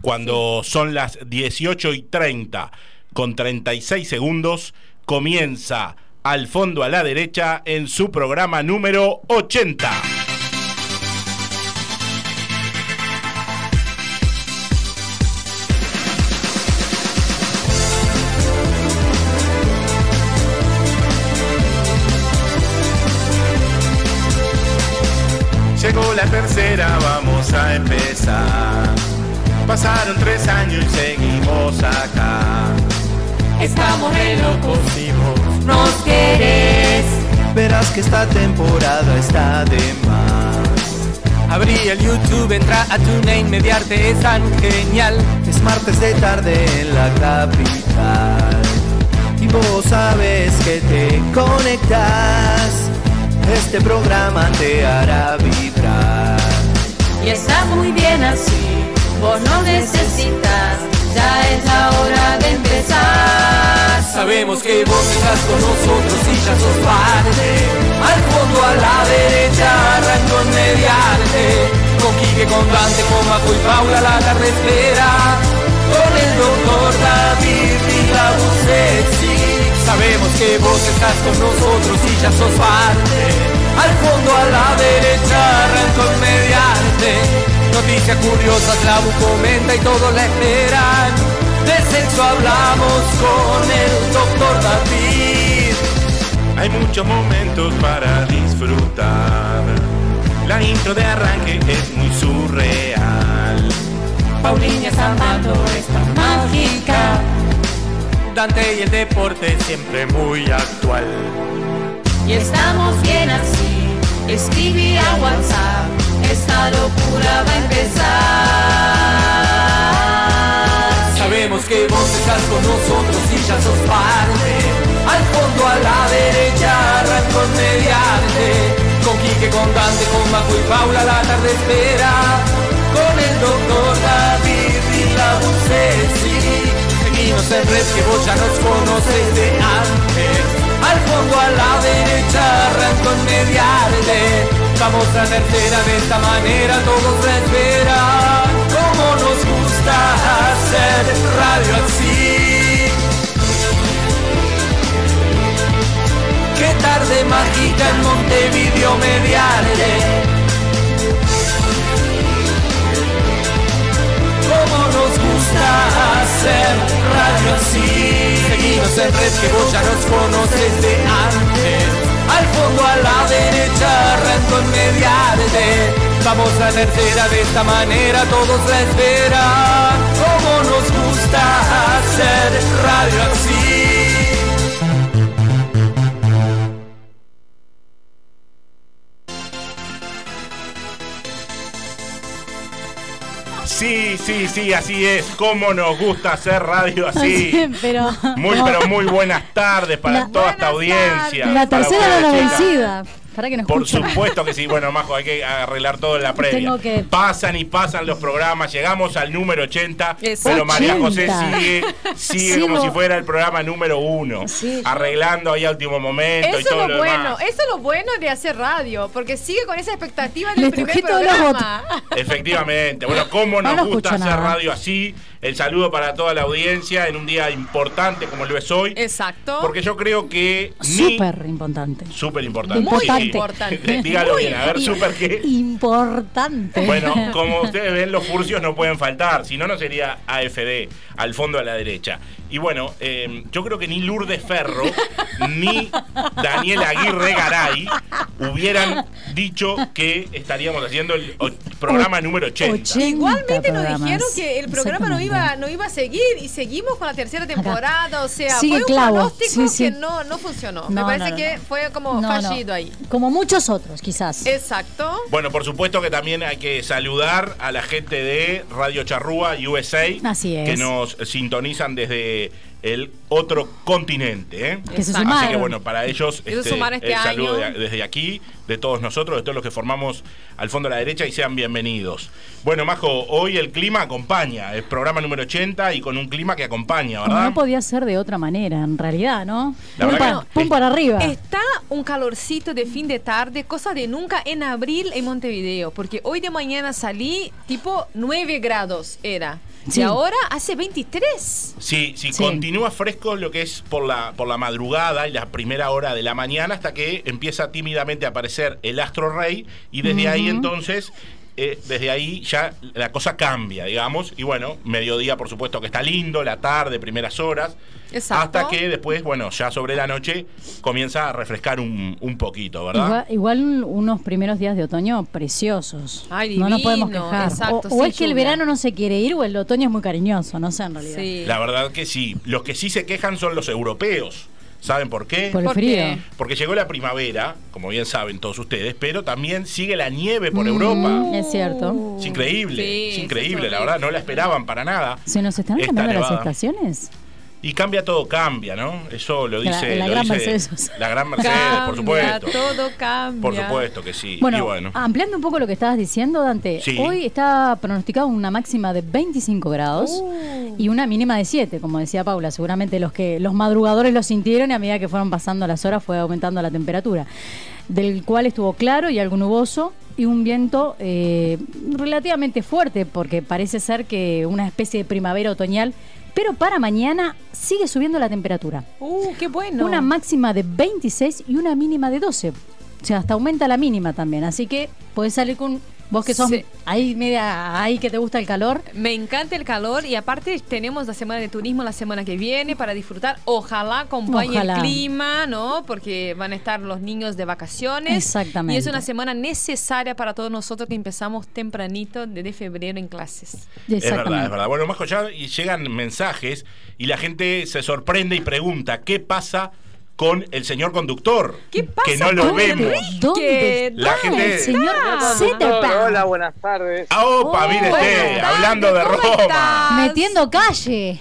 cuando son las 18 y 30 con 36 segundos, comienza al fondo a la derecha en su programa número 80. Temporada está de más. Abrí el YouTube, entra a TuneIn, mediarte es tan genial. Es martes de tarde en la capital. Y vos sabes que te conectas. Este programa te hará vibrar. Y está muy bien así, vos no necesitas, ya es la hora de empezar. Sabemos que vos estás con nosotros y ya sos parte. Al fondo a la derecha, arranco en mediarte. Con Quique, con Dante, con Majo y Paula, la tarde espera. Con el doctor David y la sexy. Sabemos que vos estás con nosotros y ya sos parte. Al fondo a la derecha, arranco en mediarte. Noticias curiosas, la Bu comenta y todos la esperan. De sexo hablamos con el doctor David. Hay muchos momentos para disfrutar. La intro de arranque es muy surreal. Paulina Zamato está mágica. Dante y el deporte siempre muy actual. Y estamos bien así, escribí a WhatsApp, esta locura va a empezar. Sabemos que vos estás con nosotros y ya sos parte. Al fondo a la derecha, arranco en mediarte. Con Quique, con Dante, con Majo y Paula, la tarde espera. Con el doctor David y la Bucesi. Seguimos en red que vos ya nos conoces de antes. Al fondo a la derecha, arranco en mediarte. Vamos a tercera de esta manera, todos la esperan. Como nos gusta hacer radio así. Qué tarde mágica en Montevideo mediarte. Como nos gusta hacer radio así. Seguimos en red que vos ya nos conoces de antes. Al fondo a la derecha, en mediarte. Vamos a tercera de esta manera, todos la esperan. Como nos gusta hacer radio así. Sí, sí, sí, así es. Cómo nos gusta hacer radio así. pero Muy, pero muy buenas tardes para La- toda esta audiencia. la tercera era la vencida. Para que nos Por supuesto que sí. Bueno, Majo, hay que arreglar todo en la previa. Tengo que- Pasan y pasan los programas. Llegamos al número 80. Exacto. Pero María José 80. sigue, como si fuera el programa número uno. Sí. Arreglando ahí a último momento y Eso todo es lo lo bueno, demás. eso es lo bueno de hacer radio, porque sigue con esa expectativa Le del primer programa. Efectivamente. Bueno, cómo nos No gusta hacer nada. radio así. El saludo para toda la audiencia en un día importante como lo es hoy. Exacto. Porque yo creo que. Súper importante. Súper importante. Muy sí, sí. importante. Dígalo Muy bien, a ver, súper qué. Importante. Bueno, como ustedes ven, los furcios no pueden faltar, si no, no sería AFD, al fondo a la derecha. Y bueno, eh, yo creo que ni Lourdes Ferro ni Daniel Aguirre Garay hubieran dicho que estaríamos haciendo el o- programa número 80. 80 Igualmente nos dijeron que el programa no iba, no iba a seguir y seguimos con la tercera temporada. O sea, Sigue fue un clavo, pronóstico sí, sí. que no, no funcionó. Me parece no, no, que no. fue como No, no. fallido ahí. Como muchos otros, quizás. Exacto. Bueno, por supuesto que también hay que saludar a la gente de Radio Charrúa USA, Así es. que nos sintonizan desde el otro continente. ¿eh? Que se Exacto. Así que bueno, para ellos este, este el saludo de- desde aquí, de todos nosotros, de todos los que formamos al fondo a la derecha y sean bienvenidos. Bueno, Majo, hoy el clima acompaña, es programa número 80 y con un clima que acompaña, Como ¿verdad? no podía ser de otra manera, en realidad, ¿no? La pum, verdad pa- que- pum para arriba. Está un calorcito de fin de tarde, cosa de nunca en abril en Montevideo, porque hoy de mañana salí tipo 9 grados era. Sí. Y ahora hace 23. Sí, sí, Sí. continúa fresco lo que es por la, por la madrugada y la primera hora de la mañana hasta que empieza tímidamente a aparecer el astro rey y desde ahí entonces, eh, desde ahí ya la cosa cambia, digamos, y bueno, mediodía por supuesto que está lindo, la tarde, primeras horas, Exacto. hasta que después, bueno, ya sobre la noche comienza a refrescar un, un poquito, ¿verdad? Igual, igual unos primeros días de otoño preciosos. Ay, no nos podemos quejar. exacto, o o sí, es que el verano no se quiere ir o el otoño es muy cariñoso, no sé en realidad. Sí. La verdad que sí, los que sí se quejan son los europeos. ¿Saben por qué? Por el ¿Por frío. Porque llegó la primavera, como bien saben todos ustedes, pero también sigue la nieve por Mm, Europa. Es cierto. Es increíble, Sí, es increíble, la verdad, no la esperaban para nada. ¿Se nos están Esta cambiando las estaciones? Y cambia todo, cambia, ¿no? Eso lo La- dice. la lo gran dice Mercedes. La gran Mercedes, Cambia, por supuesto. Todo cambia. Por supuesto que sí. Bueno, y bueno. ampliando un poco lo que estabas diciendo, Dante, Sí. hoy está pronosticado una máxima de 25 grados Uh. y una mínima de 7, como decía Paula. Seguramente los que los madrugadores lo sintieron y a medida que fueron pasando las horas fue aumentando la temperatura, del cual estuvo claro y algo nuboso y un viento eh, relativamente fuerte porque parece ser que una especie de primavera otoñal, pero para mañana sigue subiendo la temperatura. Uh, qué bueno. Una máxima de 26 y una mínima de 12. O sea, hasta aumenta la mínima también. Así que podés salir con. Vos que sos Sí. ahí media. ahí que te gusta el calor. Me encanta el calor y aparte tenemos la semana de turismo la semana que viene para disfrutar. Ojalá acompañe Ojalá. el clima, ¿no? Porque van a estar los niños de vacaciones. Exactamente. Y es una semana necesaria para todos nosotros que empezamos tempranito desde febrero en clases. Es verdad, es verdad. Bueno, Majo, ya y llegan mensajes y la gente se sorprende y pregunta, ¿qué pasa con el señor conductor? ¿Qué pasa Que no lo vemos. ¿Dónde está La gente- el señor. Zetterpan? Hola, buenas tardes. Ah, opa, Oh, mire usted, hablando de ¿cómo Roma. estás? Metiendo calle.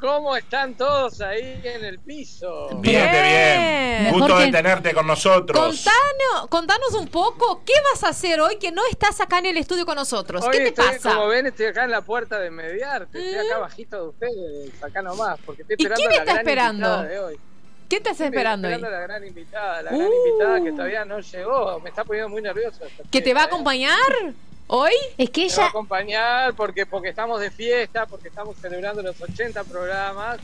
¿Cómo están todos ahí en el piso? Bien, Bien. bien. Gusto de tenerte con nosotros. Contanos, contanos un poco, ¿qué vas a hacer hoy que no estás acá en el estudio con nosotros? Hoy ¿Qué te estoy, pasa? como ven, estoy acá en la puerta de Mediarte. Estoy acá bajito de ustedes, acá nomás, porque estoy ¿Y esperando quién a la está gran esperando? invitada de hoy. ¿Qué estás Estoy esperando ahí? esperando a la gran invitada, la Uh. gran invitada que todavía no llegó. Me está poniendo muy nervioso. esta ¿Que te va a acompañar hoy? Es que Me va a ella. acompañar porque, porque estamos de fiesta, porque estamos celebrando los 80 programas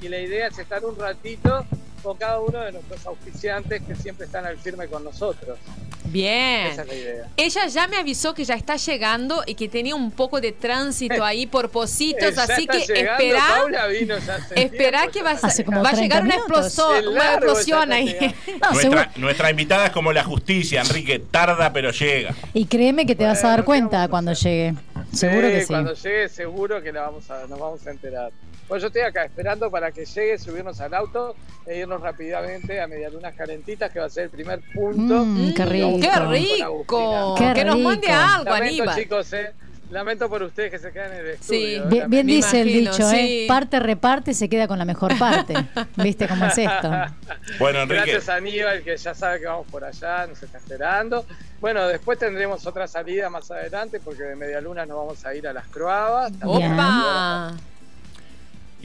y la idea es estar un ratito con cada uno de nuestros auspiciantes que siempre están al firme con nosotros. Bien. Esa es la idea. Ella ya me avisó que ya está llegando y que tenía un poco de tránsito ahí por Positos, Ya así que llegando, espera, Paula vino ya hace espera tiempo, que va, está Hace como va a 30 llegar una explosión, una explosión ahí. No, nuestra, invitada es como la justicia, Enrique, tarda pero llega. Y créeme que te vas a dar Bueno, ¿qué cuenta cuando llegue. Seguro que sí. Cuando llegue seguro que la vamos a, nos vamos a enterar. Pues yo estoy acá esperando para que llegue, subirnos al auto e irnos rápidamente a Medialunas Calentitas, que va a ser el primer punto. Mm, qué rico. ¡Qué rico! Qué que nos mande rico. algo, Lamento, Aníbal. chicos, eh. Lamento por ustedes que se quedan en el Sí. estudio. eh. Bien, bien dice el imagino, dicho, sí. ¿eh? Parte reparte, se queda con la mejor parte. ¿Viste cómo es esto? Bueno, Enrique, Gracias a Aníbal, que ya sabe que vamos por allá, nos está esperando. Bueno, después tendremos otra salida más adelante, porque de Medialuna nos vamos a ir a las Croabas. también. ¡Opa!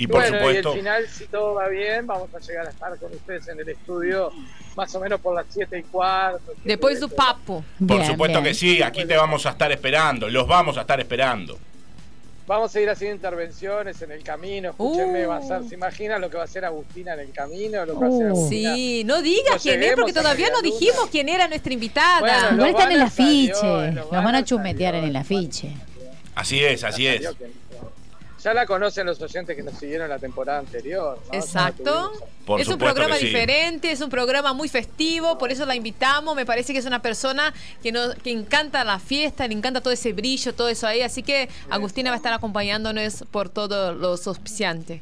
Y por bueno, supuesto, y al final, si todo va bien, vamos a llegar a estar con ustedes en el estudio más o menos por las 7 y cuarto. Después su su papo. por Bien, supuesto bien. que sí, aquí te vamos a estar esperando, los vamos a estar esperando. Vamos a ir haciendo intervenciones en el camino. Escúchenme, Uh. va a ser, ¿se imaginan lo que va a hacer Agustina en el camino? Lo que va a hacer Uh. Agustina? Sí, no digas quién es, porque todavía no dijimos quién era nuestra invitada. Bueno, Igual están en el afiche. Los van a chumetear en el afiche. Así es, así es. Ya la conocen los oyentes que nos siguieron la temporada anterior. ¿no? Exacto. Por es un programa sí. diferente, es un programa muy festivo, por eso la invitamos. Me parece que es una persona que nos que encanta la fiesta, le encanta todo ese brillo, todo eso ahí. Así que Agustina va a estar acompañándonos por todos los auspiciantes.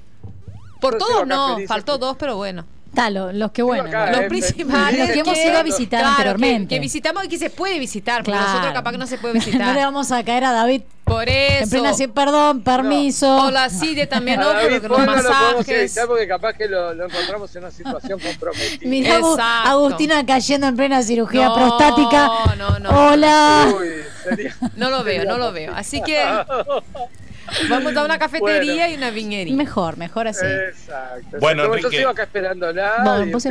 Por todos no, faltó dos, pero bueno. Talo, los que bueno. acá, los- Los eh, principales. los que hemos ido a visitar claro, anteriormente. Que, que visitamos y que se puede visitar, porque Claro. nosotros capaz que no se puede no le visitar. vamos a caer a David por eso. en plena perdón, permiso. O la CIDE también, no, porque los Paul no lo podemos masajes. evitar porque capaz que lo, lo encontramos en una situación comprometida. Mirá Exacto. Agustina cayendo en plena cirugía No, prostática. no, no. Hola. Uy, sería- No lo veo, no lo veo. Así que vamos a una cafetería y una viñería. Mejor, mejor así. Exacto. Bueno, Como yo Enrique. sigo acá esperándola. Vos- y vos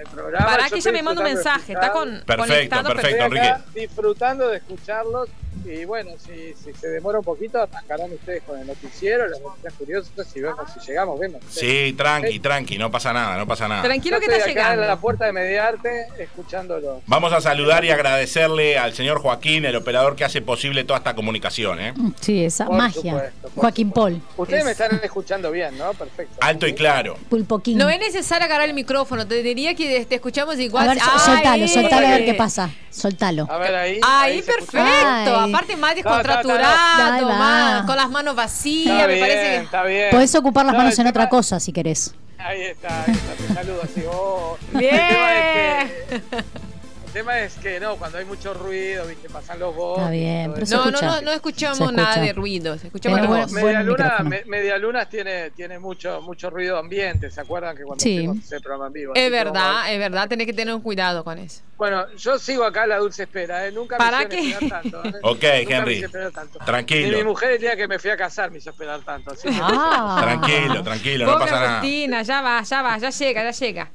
el programa. Para que ella me mande un mensaje, está con Perfecto, conectado perfecto, Enrique. disfrutando de escucharlos Y bueno, si, si se demora un poquito, arrancarán ustedes con el noticiero, las noticias curiosas y vemos si llegamos, vemos. Sí, tranqui, tranqui, no pasa nada, no pasa nada. Tranquilo Yo que está acá en la llegando. puerta de Mediarte escuchándolo. Vamos a saludar y agradecerle al señor Joaquín, el operador que hace posible toda esta comunicación. ¿eh? Sí, esa Por magia. supuesto, Joaquín Paul. Ustedes me están escuchando bien, ¿no? Perfecto. Alto y claro. Pulpo King. No es necesario agarrar el micrófono, te diría que te escuchamos igual. A ver, Ay, soltalo, soltalo a ver qué pasa. Soltalo. A ver ahí. Ahí, perfecto. Aparte, No, está- está- descontraturado, Ahí va. más, con las manos vacías, Está me bien, parece que. está bien. Podés ocupar las No, manos en otra cosa si querés. Ahí está, ahí está, te saludo así. oh. Bien. El tema es que, que no, cuando hay mucho ruido, viste, pasan los bots. Está bien, pero eso. No, no, escucha. no, no escuchamos Se escucha. nada de ruidos. Escuchamos Tiene la buen- voz. buen Media Luna, me- Media Luna tiene, tiene mucho, mucho ruido ambiente, ¿se acuerdan que cuando Sí. ese programa en vivo? Es que verdad, ver. es verdad, tenés que tener un cuidado con eso. Bueno, yo sigo acá a la dulce espera, ¿eh? Nunca ¿Para me qué? esperar tanto. ¿eh? Ok, Nunca Henry. hice esperar tanto. Tranquilo. Y mi mujer el día que me fui a casar me hizo esperar tanto. Así que- Ah. Tranquilo, tranquilo, no pasa nada. Agustina, ya va, ya va, ya llega, ya llega.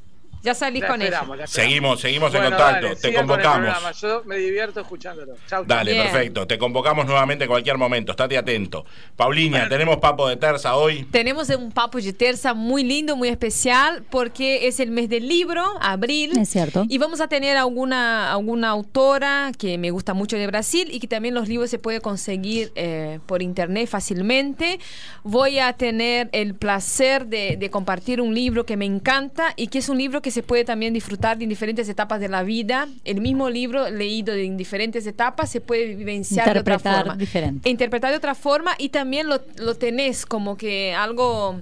Ya salís La con ella. Seguimos, seguimos en contacto. dale, Te con convocamos. Yo me divierto escuchándolo. Chau. Dale, Bien. perfecto. Te convocamos nuevamente en cualquier momento. Estate atento. Paulinha, tenemos papo de terza hoy. Tenemos un papo de terza muy lindo, muy especial, porque es el mes del libro, abril. Es cierto. Y vamos a tener alguna, alguna autora que me gusta mucho de Brasil y que también los libros se pueden conseguir eh, por internet fácilmente. Voy a tener el placer de, de compartir un libro que me encanta y que es un libro que se puede también disfrutar en diferentes etapas de la vida. El mismo libro leído en diferentes etapas se puede vivenciar de otra Interpretar forma. diferente. Interpretar de otra forma y también lo, lo tenés como que algo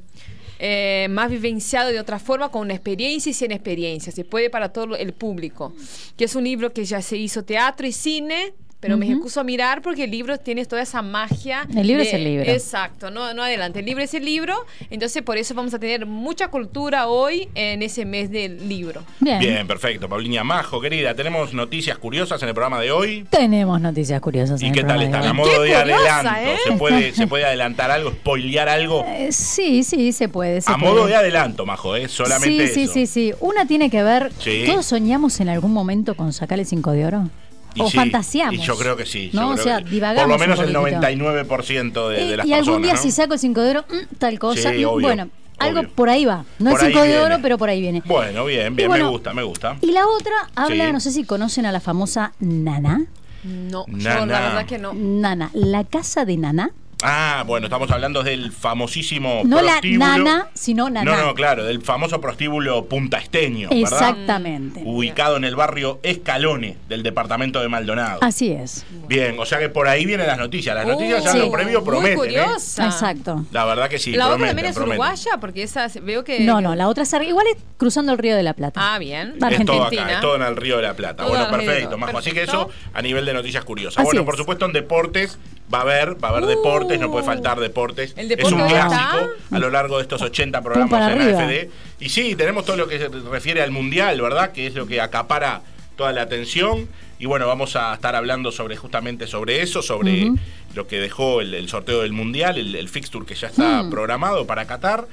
eh, más vivenciado de otra forma con una experiencia y sin experiencia. Se puede para todo el público. Que es un libro que ya se hizo teatro y cine. Pero me excuso a mirar porque el libro tiene toda esa magia. El libro de- es el libro. Exacto, no, no adelante. El libro es el libro. Entonces, por eso vamos a tener mucha cultura hoy en ese mes del libro. Bien. Bien, perfecto. Paulinha Majo, querida, tenemos noticias curiosas en el programa de hoy. Tenemos noticias curiosas. ¿Y en el qué tal programa están? de A modo de adelanto. ¿eh? ¿Se, puede, ¿Se puede adelantar algo, spoilear algo? Eh, sí, sí, se puede. se A modo de adelanto, Majo, ¿eh? Solamente sí, sí, eso. sí, sí. Una tiene que ver. Sí. ¿Todos soñamos en algún momento con sacarle 5 de oro? Y o sí, fantaseamos. Y yo creo que sí. No, o sea, divagamos. Por lo menos un el poquitito. 99% de, de y, las y algún día ¿no? si saco el 5 de oro, mm, tal cosa. Sí, obvio, bueno, algo por ahí va. No Por es ahí 5 de viene. oro, pero por ahí viene. Bueno, bien, bien, bueno, me gusta, me gusta. Y la otra habla, Sí. no sé si conocen a la famosa Nana. No, yo la verdad que no. Nana, la casa de Nana. Ah, bueno, estamos hablando del famosísimo No la prostíbulo. Nana, sino Nana. No, no, claro, del famoso prostíbulo Punta Esteño, ¿verdad? Exactamente. Ubicado en el barrio Escalone del departamento de Maldonado. Así es. Bien, o sea que por ahí vienen las noticias. Las noticias Uh, ya sí. lo previo muy prometen, ¿eh? curiosa. Exacto. La verdad que sí, la otra también es prometen. uruguaya, porque esa veo que. No, no, la otra es igual es cruzando el río de la Plata. Ah, bien. Va Es todo acá, Argentina. es todo en el Río de la Plata. Todo bueno, perfecto, Majo. Así que Perfecto. eso a nivel de noticias curiosas. Así bueno, es. por supuesto en deportes va a haber, va a haber deportes, no puede faltar deportes. El es un clásico está- a lo largo de estos 80 para programas en arriba. AFD. Y sí, tenemos todo lo que se refiere al Mundial, ¿verdad? Que es lo que acapara toda la atención. Y bueno, vamos a estar hablando sobre justamente sobre eso, sobre lo que dejó el, el sorteo del Mundial, el, el fixture que ya está Mm. programado para Qatar.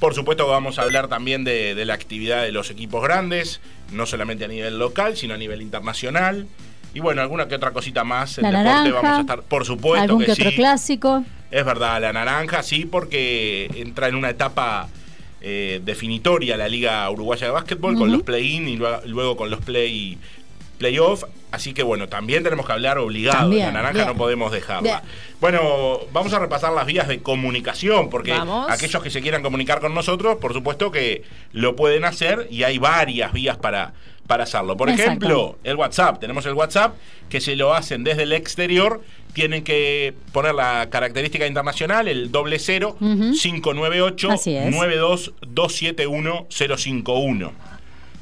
Por supuesto que vamos a hablar también de, de la actividad de los equipos grandes, no solamente a nivel local, sino a nivel internacional. Y bueno, alguna que otra cosita más. En La deporte naranja, vamos a estar, por supuesto Algún que, que otro sí. clásico. Es verdad, la naranja sí, porque entra en una etapa eh, definitoria la Liga Uruguaya de Básquetbol con los play-in y luego, luego con los play playoff. Así que bueno, también tenemos que hablar obligado. También, la naranja bien. no podemos dejarla. Bien. Bueno, vamos a repasar las vías de comunicación, porque Vamos. aquellos que se quieran comunicar con nosotros, por supuesto que lo pueden hacer y hay varias vías para, para hacerlo. Por Exacto. ejemplo, el WhatsApp. Tenemos el WhatsApp que se lo hacen desde el exterior. Tienen que poner la característica internacional, el doble cero, Ujú. 598 Así es. 92 271 051.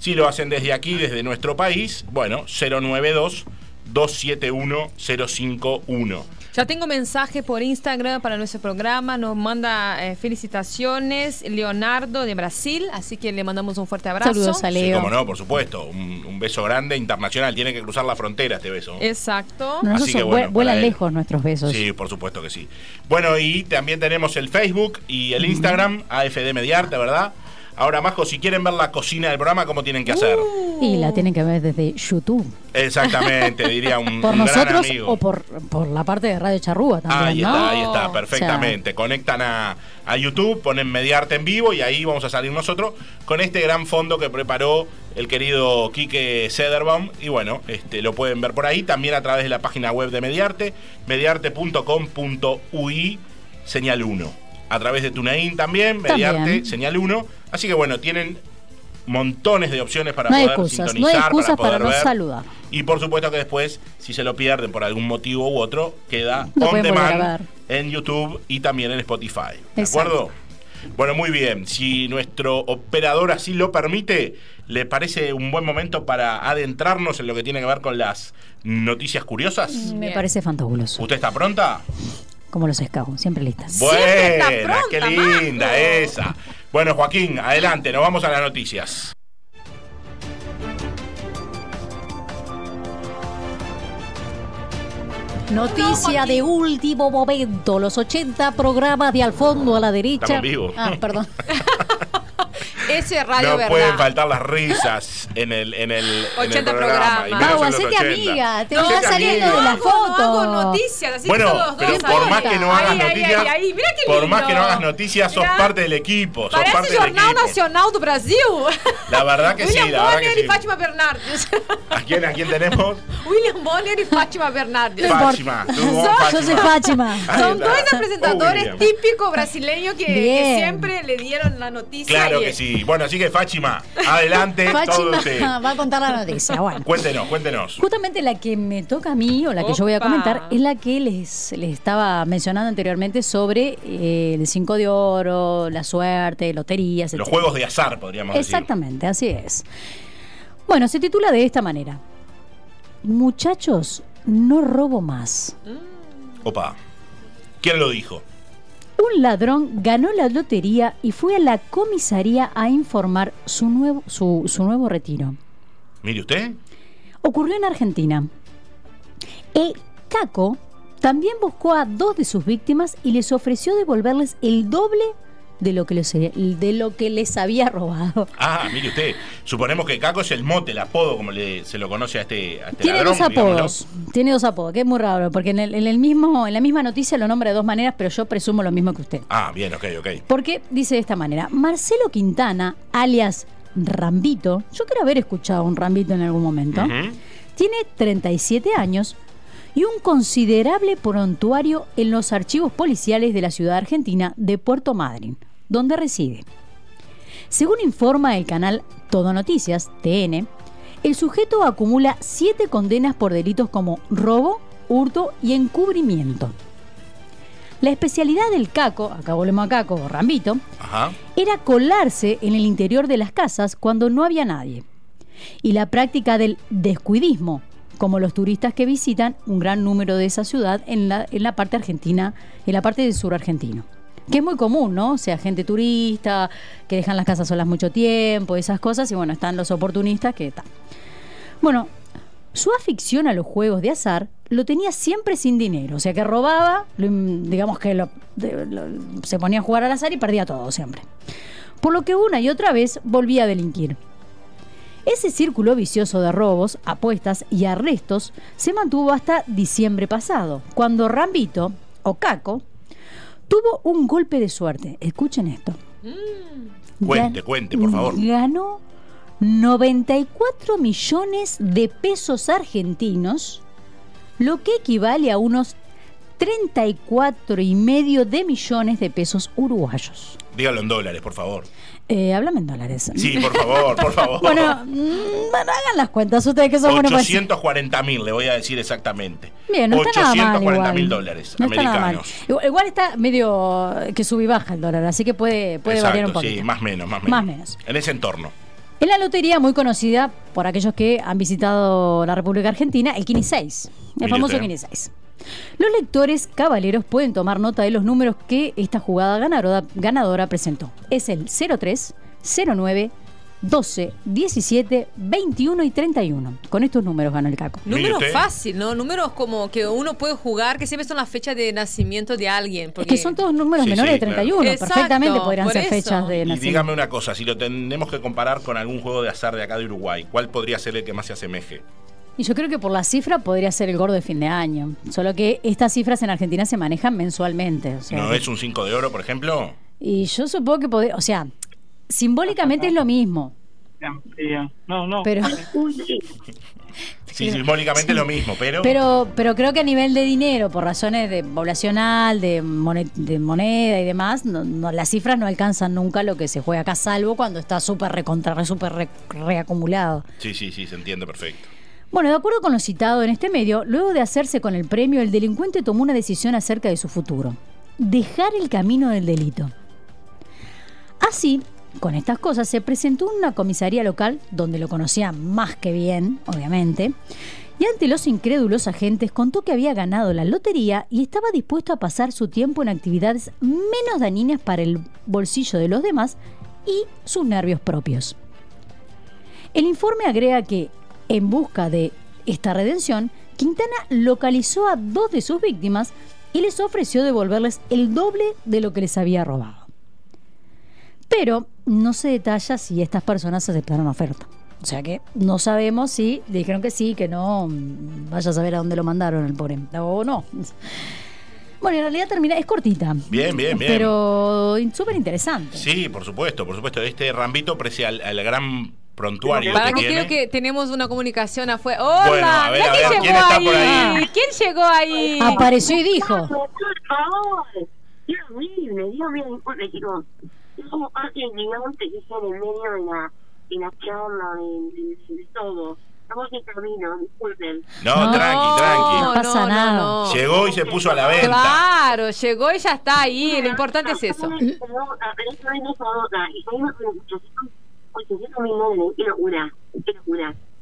Si lo hacen desde aquí, desde nuestro país, bueno, 092 271 051. Ya tengo mensaje por Instagram para nuestro programa. Nos manda eh, felicitaciones Leonardo de Brasil. Así que le mandamos un fuerte abrazo. Saludos a Sí, Leo. como no, por supuesto. Un, un beso grande, internacional. Tiene que cruzar la frontera este beso. Exacto. Nosotros Así que bueno, vuelan lejos nuestros besos. Sí, por supuesto que sí. Bueno, y también tenemos el Facebook y el Instagram, AFD Mediarte, ¿verdad? Ahora, Majo, si quieren ver la cocina del programa, ¿cómo tienen que hacer? Y la tienen que ver desde YouTube. Exactamente, diría un, Por un nosotros gran amigo. o por, por la parte de Radio Charrúa también, Ahí ¿no? está, ahí está, O perfectamente. Conectan a, a YouTube, ponen Mediarte en vivo y ahí vamos a salir nosotros con este gran fondo que preparó el querido Quique Sederbaum. Y bueno, este, lo pueden ver por ahí, también a través de la página web de Mediarte, mediarte.com.ui, señal 1. A través de TuneIn también, Mediarte, También. señal 1. Así que bueno, tienen montones de opciones para No poder excusas, no hay sintonizar, excusas para poder no ver. saludar. Y por supuesto que después, si se lo pierden por algún motivo u otro, queda Lo on demand en YouTube y también en Spotify. ¿De Exacto. acuerdo? Bueno, muy bien. Si nuestro operador así lo permite, ¿le parece un buen momento para adentrarnos en lo que tiene que ver con las noticias curiosas? Me parece fantabuloso. ¿Usted está pronta? Como los scouts, siempre listas. Buena, qué linda Marco. esa. Bueno, Joaquín, adelante, nos vamos a las noticias. Noticia de último momento. Los 80 programas de al fondo a la derecha. Estamos vivos. Ah, perdón. Ese es Radio no Verdad. pueden faltar las risas en el, en el, en el 80 programa. y programas. menos Pau, en los hacete 80. amiga, te No, Hacete saliendo de la hago, no hago foto. noticias, así Bueno, que son los pero dos por ahí. más que no hagas Ahí, noticias, ahí, por más que no hagas noticias, sos Mirá. parte del equipo, sos parte Parece del Jornal equipo. Nacional do Brasil. La verdad que sí, William la verdad Bonner que y. Fátima Bernardes. ¿A quién, a quién tenemos? William Bonner y Fátima Bernardes. Fátima. tú. Yo soy Fátima. Son dos presentadores típicos brasileños que, que siempre le dieron la noticia. Claro que sí. Bueno, así que Fátima, adelante, usted. va a contar la noticia. Bueno. Cuéntenos, cuéntenos. Justamente la que me toca a mí, o la que yo voy a comentar, es la que les, les estaba mencionando anteriormente sobre eh, el 5 de oro, la suerte, loterías, Los juegos de azar, podríamos decir. Exactamente, así es. Bueno, se titula de esta manera. Muchachos, no robo más. Opa. ¿Quién lo dijo? Un ladrón ganó la lotería y fue a la comisaría a informar su nuevo, su, su nuevo retiro. Mire usted. Ocurrió en Argentina. El Caco también buscó a dos de sus víctimas y les ofreció devolverles el doble de lo que les, de lo que les había robado. Ah, mire usted. Suponemos que Caco es el mote, el apodo, como le, se lo conoce a este, a este Tiene ladrón, dos digámoslo. apodos. Tiene dos apodos, que es muy raro, porque en, el, en el mismo, en la misma noticia lo nombra de dos maneras, pero yo presumo lo mismo que usted. Ah, bien, ok, ok. Porque dice de esta manera, Marcelo Quintana, alias Rambito, yo quiero haber escuchado un Rambito en algún momento, Ujú. tiene 37 años y un considerable prontuario en los archivos policiales de la ciudad argentina de Puerto Madryn, donde reside. Según informa el canal Todo Noticias, TN, el sujeto acumula siete condenas por delitos como robo, hurto y encubrimiento. La especialidad del caco, acá volvemos a caco o rambito, Ajá. era colarse en el interior de las casas cuando no había nadie. Y la práctica del descuidismo, como los turistas que visitan un gran número de esa ciudad en la, en la parte argentina, en la parte del sur argentino. Que es muy común, ¿no? O sea, gente turista, que dejan las casas solas mucho tiempo, esas cosas, y bueno, están los oportunistas que están. Bueno, su afición a los juegos de azar lo tenía siempre sin dinero, o sea que robaba, digamos que lo- se ponía a jugar al azar y perdía todo siempre. Por lo que una y otra vez volvía a delinquir. Ese círculo vicioso de robos, apuestas y arrestos se mantuvo hasta diciembre pasado, cuando Rambito, o Caco, tuvo un golpe de suerte. Escuchen esto. Cuente, Gan- cuente, por favor. Ganó 94 millones de pesos argentinos, lo que equivale a unos 34 y medio de millones de pesos uruguayos. Dígalo en dólares, por favor. Eh, háblame en dólares. Sí, por favor, por favor. Bueno, mm, bueno, hagan las cuentas ustedes que son buenos para decir. 840 mil, le voy a decir exactamente. Bien, no está nada mal 840 igual. mil dólares No está americanos. Igual, igual está medio que sube y baja el dólar, así que puede, puede variar un poquito. sí, más menos, más menos. Más menos. En ese entorno. En la lotería muy conocida por aquellos que han visitado la República Argentina, el Kini 6, el famoso usted. Kini 6. Los lectores caballeros pueden tomar nota de los números que esta jugada ganadora, ganadora presentó. Es el 03, 09, 12, 17, 21 y 31. Con estos números gana el caco. Números fácil, ¿no? Números como que uno puede jugar, que siempre son las fechas de nacimiento de alguien. Es Porque... que son todos números Sí, menores sí, de 31. claro. Exacto, Perfectamente podrían ser eso. fechas de Y nacimiento. dígame una cosa, si lo tenemos que comparar con algún juego de azar de acá de Uruguay, ¿cuál podría ser el que más se asemeje? Y yo creo que por la cifra podría ser el gordo de fin de año. Solo que estas cifras en Argentina se manejan mensualmente. o sea ¿No es un 5 de oro, por ejemplo? Y yo supongo que podría. O sea, simbólicamente es lo mismo. No, no. Pero, Sí, simbólicamente es lo mismo, pero... pero, pero creo que a nivel de dinero, por razones de poblacional, de, mone- de moneda y demás, no- no- las cifras no alcanzan nunca lo que se juega acá, salvo cuando está súper recontra, re, súper re- reacumulado. Sí, sí, sí, se entiende perfecto. Bueno, de acuerdo con lo citado en este medio, luego de hacerse con el premio, el delincuente tomó una decisión acerca de su futuro. Dejar el camino del delito. Así, con estas cosas, se presentó en una comisaría local, donde lo conocía más que bien, obviamente, y ante los incrédulos agentes contó que había ganado la lotería y estaba dispuesto a pasar su tiempo en actividades menos dañinas para el bolsillo de los demás y sus nervios propios. El informe agrega que, en busca de esta redención, Quintana localizó a dos de sus víctimas y les ofreció devolverles el doble de lo que les había robado. Pero no se detalla si estas personas aceptaron la oferta. O sea que no sabemos si le dijeron que sí, que no, mm, vaya a saber a dónde lo mandaron el pobre. O no. Bueno, en realidad termina, es cortita. Bien, bien, bien. Pero súper interesante. Sí, por supuesto, por supuesto. Este Rambito pese al, al gran prontuario Para que que tiene. creo que tenemos una comunicación afuera. ¡Hola! Bueno, a ver, quién ver, llegó ¿quién está ahí? por ahí? ¿Quién llegó ahí? Apareció y dijo. Por favor, Dios mío, chicos. Yo como parte del gigante que está en el medio de la, de la charla, de, de, de todo. Estamos en camino, disculpen. No, No, tranqui, tranqui. No pasa nada. Llegó y se puso a la venta. Claro, llegó y ya está ahí. Lo importante es eso.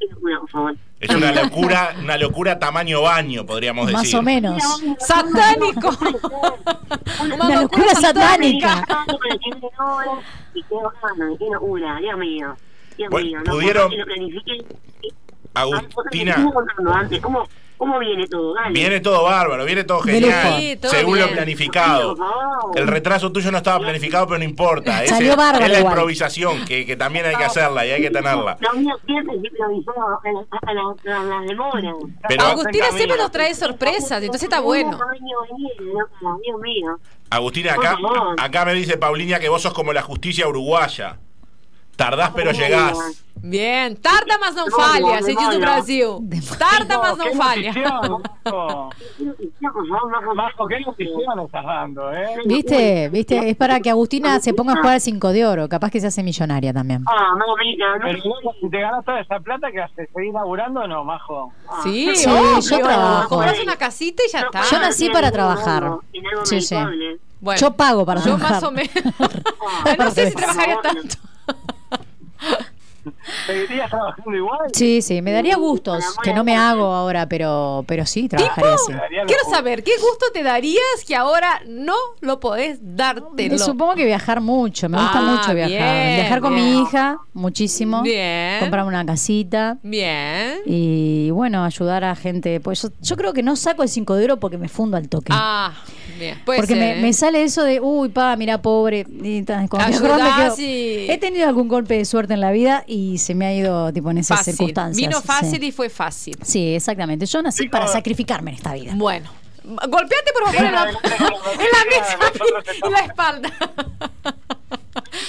Pero esta vez no se nota, y seguimos con los 800 800 mil dólares, qué locura, qué locura, qué locura, por favor. Es una locura, una locura tamaño baño, podríamos decir. Más o menos. ¡Satánico! Una locura satánica. Locura, Bueno, pudieron-. Agustina, Estuve contando antes, ¿cómo, ¿cómo viene todo? Dale. viene todo bárbaro, viene todo genial, lujo. Sí, todo según lo planificado. El retraso tuyo no estaba planificado, pero no importa. Ese- Salió bárbaro es la igual. improvisación, que, que también hay que hacerla y hay que tenerla. Pero, Agustina siempre nos trae sorpresas, entonces está bueno. Agustina, acá, acá me dice Paulinia que vos sos como la justicia uruguaya. Tardás pero llegás. Bien, tarda mas não falha, se diz no Brasil. Tarda mas não falha. Qué notición estás dando, ¿eh? ¿Viste? ¿Viste? Es para que Agustina se ponga a jugar al 5 de oro. Capaz que se hace millonaria también. Ah, no Pero bueno, si te ganas toda esa plata, ¿qué haces? ¿Seguís laburando o no, Majo? Sí, Sí, obvio. yo trabajo. Compras una casita y ya está. Yo nací para trabajar. Sí, sí. Bueno, Yo pago para yo trabajar. más o menos. no sé si trabajaría tanto. ¿Seguirías trabajando igual? Sí, sí, me daría gustos, que no me hago ahora, pero, pero sí, trabajaría así. Quiero saber, ¿qué gusto te darías que ahora no lo podés dártelo? Eh, Supongo que viajar mucho, me gusta Ah, mucho viajar. bien, viajar con bien. mi hija, muchísimo. Bien. Comprarme una casita. Bien. Y bueno, ayudar a gente. Pues yo, yo creo que no saco el 5 de oro porque me fundo al toque. Ah, bien. Porque ser, me, ¿eh? me sale eso de, uy, pa, mira, pobre. Y tan- me y- He tenido algún golpe de suerte en la vida y se me ha ido tipo en esas Fácil. circunstancias. Vino fácil sí. y fue fácil. Sí, exactamente. Yo nací para sacrificarme en esta vida. Bueno. Golpeate por favor en la, en la mesa y la espalda.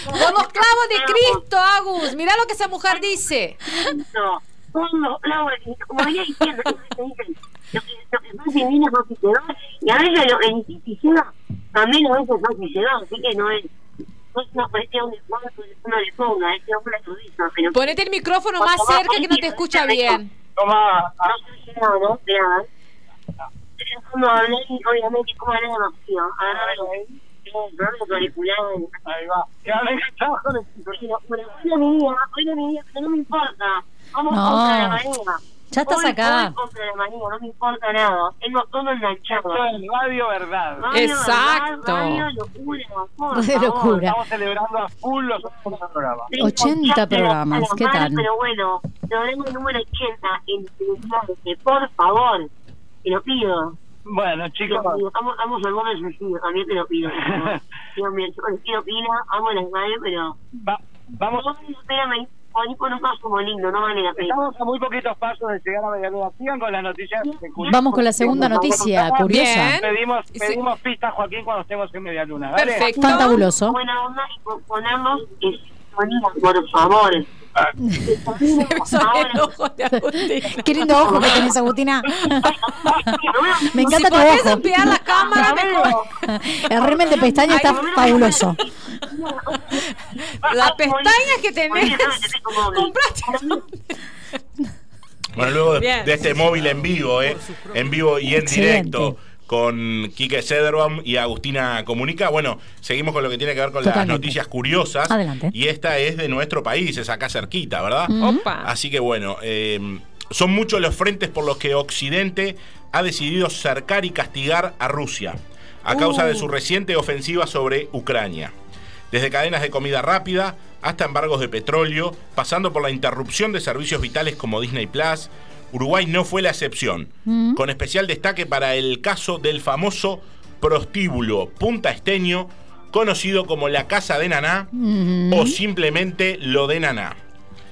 Con los clavos de Cristo, Agus. Mira lo que esa mujer dice. No, cuando, Laura, como venía diciendo, lo que lo fácil y a veces lo que llega, también veces es fácil así que no es, no es una cuestión de cuánto uno le ponga, es que uno lo dice, pero Ponete el micrófono más cerca que no te escucha bien. Toma, no llegando, vean. Como hablé, obviamente, como hablé demasiado, agarrarlo ahí, va. Ya me enganchaba con el Pero, bueno, hoy no mi día, hoy no mi día, pero no me importa. Vamos No. a manera. Ya estás Hoy- acá. hoy la no me importa nada. Tengo todo enganchado. Esto es radio verdad. Radio, Exacto. verdad, Radio locura, por Radio favor. locura. Estamos celebrando a full los otros programas. Tengo 80 ya, pero- programas, ¿qué mal, tal? Pero bueno, programa número 80 en por favor, te lo pido. Bueno, chicos, vamos al borde del suicidio, también te lo pido. Dios mío, yo pila, amo la radio, pero... va- vamos, espérame, un paso como lindo, no vale la pena. estamos a muy poquitos pasos de llegar a Medialuna. Sigan con las noticias. Vamos con la segunda noticia, curiosa. Bien. Pedimos, pedimos pistas, Joaquín, cuando estemos en Medialuna. ¿vale? Perfecto. Fantabuloso. Buena onda y po- ponernos en sintonía, por favor. Qué lindo ojo que tenés, Agustina. Me encanta si tu podés ojo. ampliar la cámara, mejor. El rímel de pestaña está fabuloso. Las pestañas que tenés. Compraste. Bueno, luego de, este móvil en vivo, ¿eh? En vivo y en Excelente. directo con Quique Cederbaum y Agustina Comunica. Bueno, seguimos con lo que tiene que ver con las noticias curiosas. Adelante. Y esta es de nuestro país, es acá cerquita, ¿verdad? Opa. Así que bueno, eh, son muchos los frentes por los que Occidente ha decidido cercar y castigar a Rusia a causa de su reciente ofensiva sobre Ucrania. Desde cadenas de comida rápida hasta embargos de petróleo, pasando por la interrupción de servicios vitales como Disney Plus, Uruguay no fue la excepción, con especial destaque para el caso del famoso prostíbulo Punta Esteño, conocido como la Casa de Naná o simplemente lo de Naná.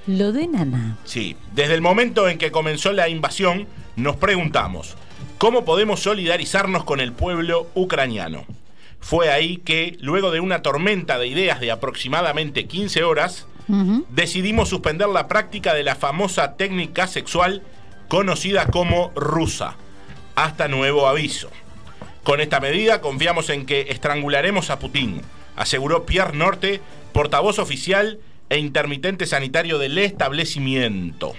Lo de Nana. Sí, desde el momento en que comenzó la invasión, nos preguntamos, ¿cómo podemos solidarizarnos con el pueblo ucraniano? Fue ahí que, luego de una tormenta de ideas de aproximadamente 15 horas, decidimos suspender la práctica de la famosa técnica sexual conocida como rusa, hasta nuevo aviso. Con esta medida confiamos en que estrangularemos a Putin, aseguró Pierre Norte, portavoz oficial e intermitente sanitario del establecimiento.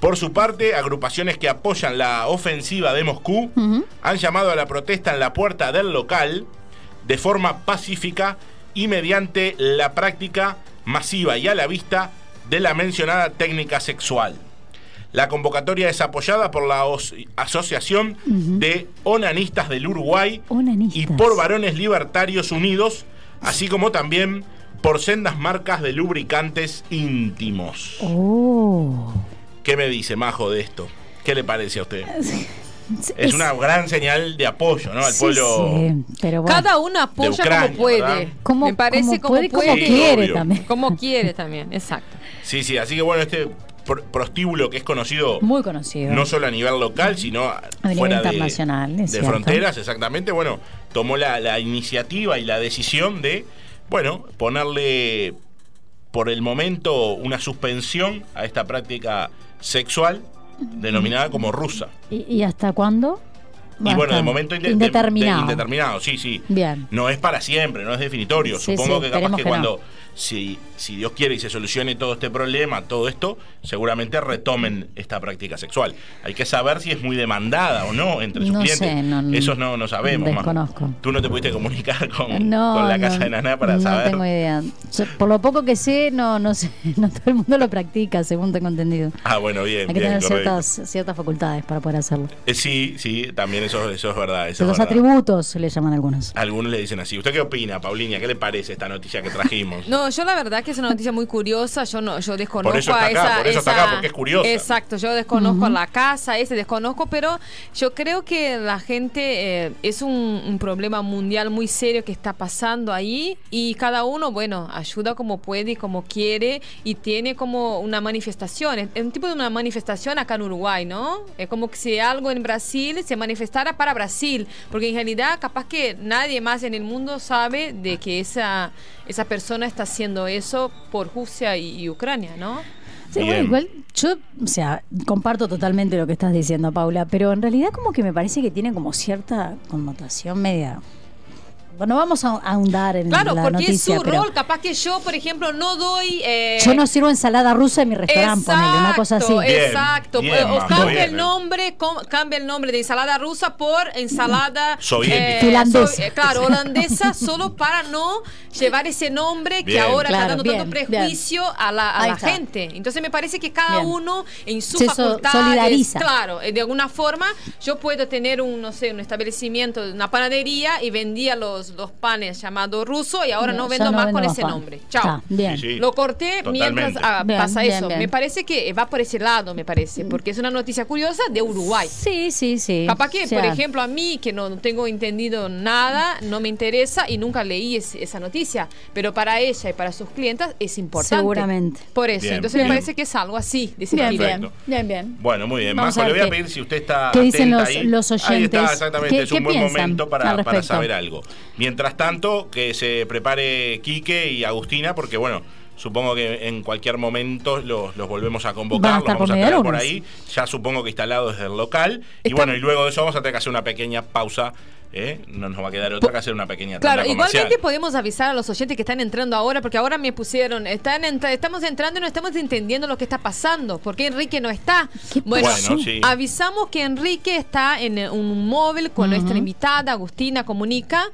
Por su parte, agrupaciones que apoyan la ofensiva de Moscú han llamado a la protesta en la puerta del local de forma pacífica y mediante la práctica masiva y a la vista de la mencionada técnica sexual. La convocatoria es apoyada por la os- Asociación de Onanistas del Uruguay Onanistas. y por Varones Libertarios Unidos, así como también por sendas marcas de lubricantes íntimos. Oh. ¿Qué me dice Majo de esto? ¿Qué le parece a usted? Es, Es una gran señal de apoyo, ¿no? Al sí, pueblo. sí, pero bueno. Cada uno apoya Ucrania, como puede. Como- Me parece como puede, como como puede. quiere obvio. también. Como quiere también, exacto. Sí, sí, así que bueno, este pr- prostíbulo que es conocido Muy conocido. no solo a nivel local, sino a- fuera de, internacional, de fronteras, exactamente. Bueno, tomó la, la iniciativa y la decisión de, bueno, ponerle por el momento una suspensión a esta práctica sexual denominada como rusa. ¿Y, y hasta cuándo? Y bueno, de momento inde- de- indeterminado. de- indeterminado, sí, sí. Bien. No es para siempre, no es definitorio. Sí, Supongo sí, que capaz que, no. cuando, si, si Dios quiere y se solucione todo este problema, todo esto, seguramente retomen esta práctica sexual. Hay que saber si es muy demandada o no entre sus No clientes. sé, no- no- Eso no, no sabemos. Desconozco. Tú no te pudiste comunicar con, No, con la no, casa de Naná para no saber. tengo idea. Yo, por lo poco que sé, no, no sé, no todo el mundo lo practica, según tengo entendido. Ah, bueno, bien. Hay que bien, tener ciertas, ciertas facultades para poder hacerlo. Eh, sí, sí, también eso, eso es verdad. Eso es Los verdad. atributos le llaman algunos. Algunos le dicen así. ¿Usted qué opina, Paulina? ¿Qué le parece esta noticia que trajimos? No, yo la verdad que es una noticia muy curiosa. Yo no, yo desconozco Por eso está a acá, esa. por eso está esa- acá, porque es curiosa. Exacto, yo desconozco a la casa, ese desconozco, pero yo creo que la gente eh, es un, un problema mundial muy serio que está pasando ahí y cada uno, bueno, ayuda como puede y como quiere y tiene como una manifestación. Es es un tipo de una manifestación acá en Uruguay, ¿no? Es como que si algo en Brasil se manifestara para Brasil, porque en realidad capaz que nadie más en el mundo sabe de que esa, esa persona está haciendo eso por Rusia y, y Ucrania, ¿no? Sí, bueno, igual yo, o sea, comparto totalmente lo que estás diciendo, Paula, pero en realidad como que me parece que tiene como cierta connotación media no vamos a ahondar en Claro, la porque noticia, es su rol. Capaz que yo, por ejemplo, no doy. eh, yo no sirvo ensalada rusa en mi restaurante, ponele, una cosa así. Bien, exacto. bien, o cambia el eh. nombre, com- cambia el nombre de ensalada rusa por ensalada. Finlandesa. so- eh, claro, holandesa, solo para no llevar ese nombre que Bien. ahora Claro, está dando bien, tanto prejuicio a la, a gente. Entonces me parece que cada Bien. uno en su Se facultad, solidariza. claro, eh, de alguna forma yo puedo tener un, no sé, un establecimiento, una panadería y vendía los, los panes llamados ruso y ahora no, vendo más con ese pan. nombre. Chao. Está, bien. Sí, sí. Lo corté Totalmente. mientras ah, Bien, pasa bien, eso. bien. Me parece que va por ese lado, me parece, porque es una noticia curiosa de Uruguay. Sí, sí, sí. Capaz que, O sea, por ejemplo, a mí, que no tengo entendido nada, no me interesa y nunca leí es- esa noticia, pero para ella y para sus clientas es importante. Seguramente. Por eso, Bien, entonces bien. me parece que es algo así, de Bien, bien, bien, bien. Bueno, muy bien. Vamos Majo, a le ver voy a pedir si usted está qué dicen los- ahí. los Ahí oyentes. está, exactamente. ¿Qué- es un buen piensan momento para, saber algo. Mientras tanto, que se prepare Quique y Agustina, porque bueno, supongo que en cualquier momento los, los volvemos a convocar, los vamos a tener por ahí. Ya supongo que instalados desde el local. Y bueno, y luego de eso vamos a tener que hacer una pequeña pausa. ¿eh? No nos va a quedar otra que hacer una pequeña Claro, comercial. igualmente podemos avisar a los oyentes que están entrando ahora, porque ahora me pusieron, están entra- estamos entrando y no estamos entendiendo lo que está pasando, porque Enrique no está. ¿Qué Bueno, Bueno, sí. avisamos que Enrique está en un móvil con nuestra invitada, Agustina Comunica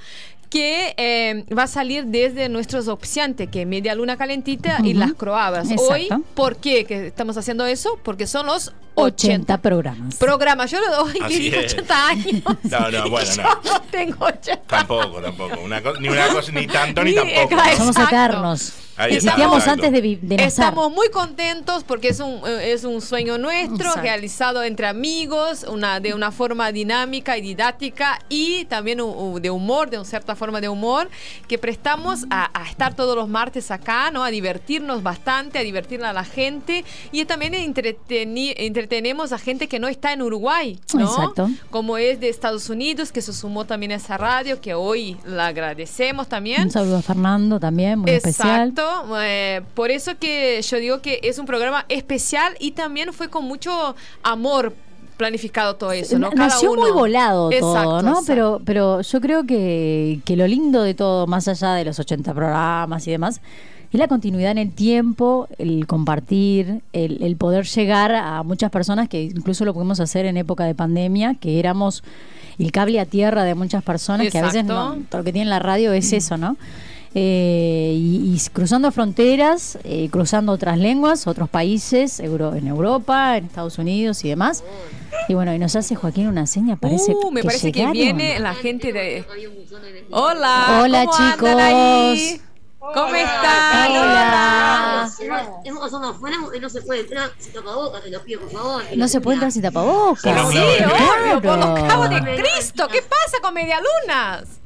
que eh, va a salir desde nuestros opciantes, que Media Luna Calentita y. Las Croabas. Exacto. Hoy, ¿por qué que estamos haciendo eso? Porque son los 80 80 programas. programas. Yo lo doy que Así digo es. 80 años. No, no, bueno, Yo no. no tengo 80 Tampoco, tampoco. Una ni una cosa, ni tanto, ni Ni- tampoco. claro, Somos eternos. Existíamos antes de, de nacer. Estamos muy contentos porque es un, eh, es un sueño nuestro Exacto. realizado entre amigos, una, de una forma dinámica y didáctica y también u- u- de humor, de una cierta forma de humor, que prestamos a, a estar todos los martes acá, ¿no? A divertirnos bastante, a divertir a la gente y también entreteni- entretenemos a gente que no está en Uruguay, ¿no? Exacto. Como es de Estados Unidos, que se sumó también a esa radio, que hoy la agradecemos también. Un saludo a Fernando también, muy especial. Exacto, eh, por eso que yo digo que es un programa especial y también fue con mucho amor planificado todo eso, ¿no? Cada Nació uno. muy volado todo, Exacto, ¿no? exacto. Pero, pero yo creo que, que lo lindo de todo, más allá de los 80 programas y demás, es la continuidad en el tiempo, el compartir, el, el poder llegar a muchas personas que incluso lo pudimos hacer en época de pandemia, que éramos el cable a tierra de muchas personas que a veces no, todo lo que tiene la radio es eso, ¿no? Eh, y, y cruzando fronteras, eh, cruzando otras lenguas, otros países, Euro- en Europa, en Estados Unidos y demás. Y bueno, y nos hace Joaquín una seña, parece Uh, me que parece que viene la gente de... Hola, Hola, ¿cómo andan chicos. ahí? ¿Cómo están? Hola. Hemos pasado afuera y no se puede entrar sin tapabocas, te lo pido por favor. No se puede entrar sin tapabocas. Por los Sí, obvio, por los clavos de Cristo. ¿Qué pasa con Medialunas?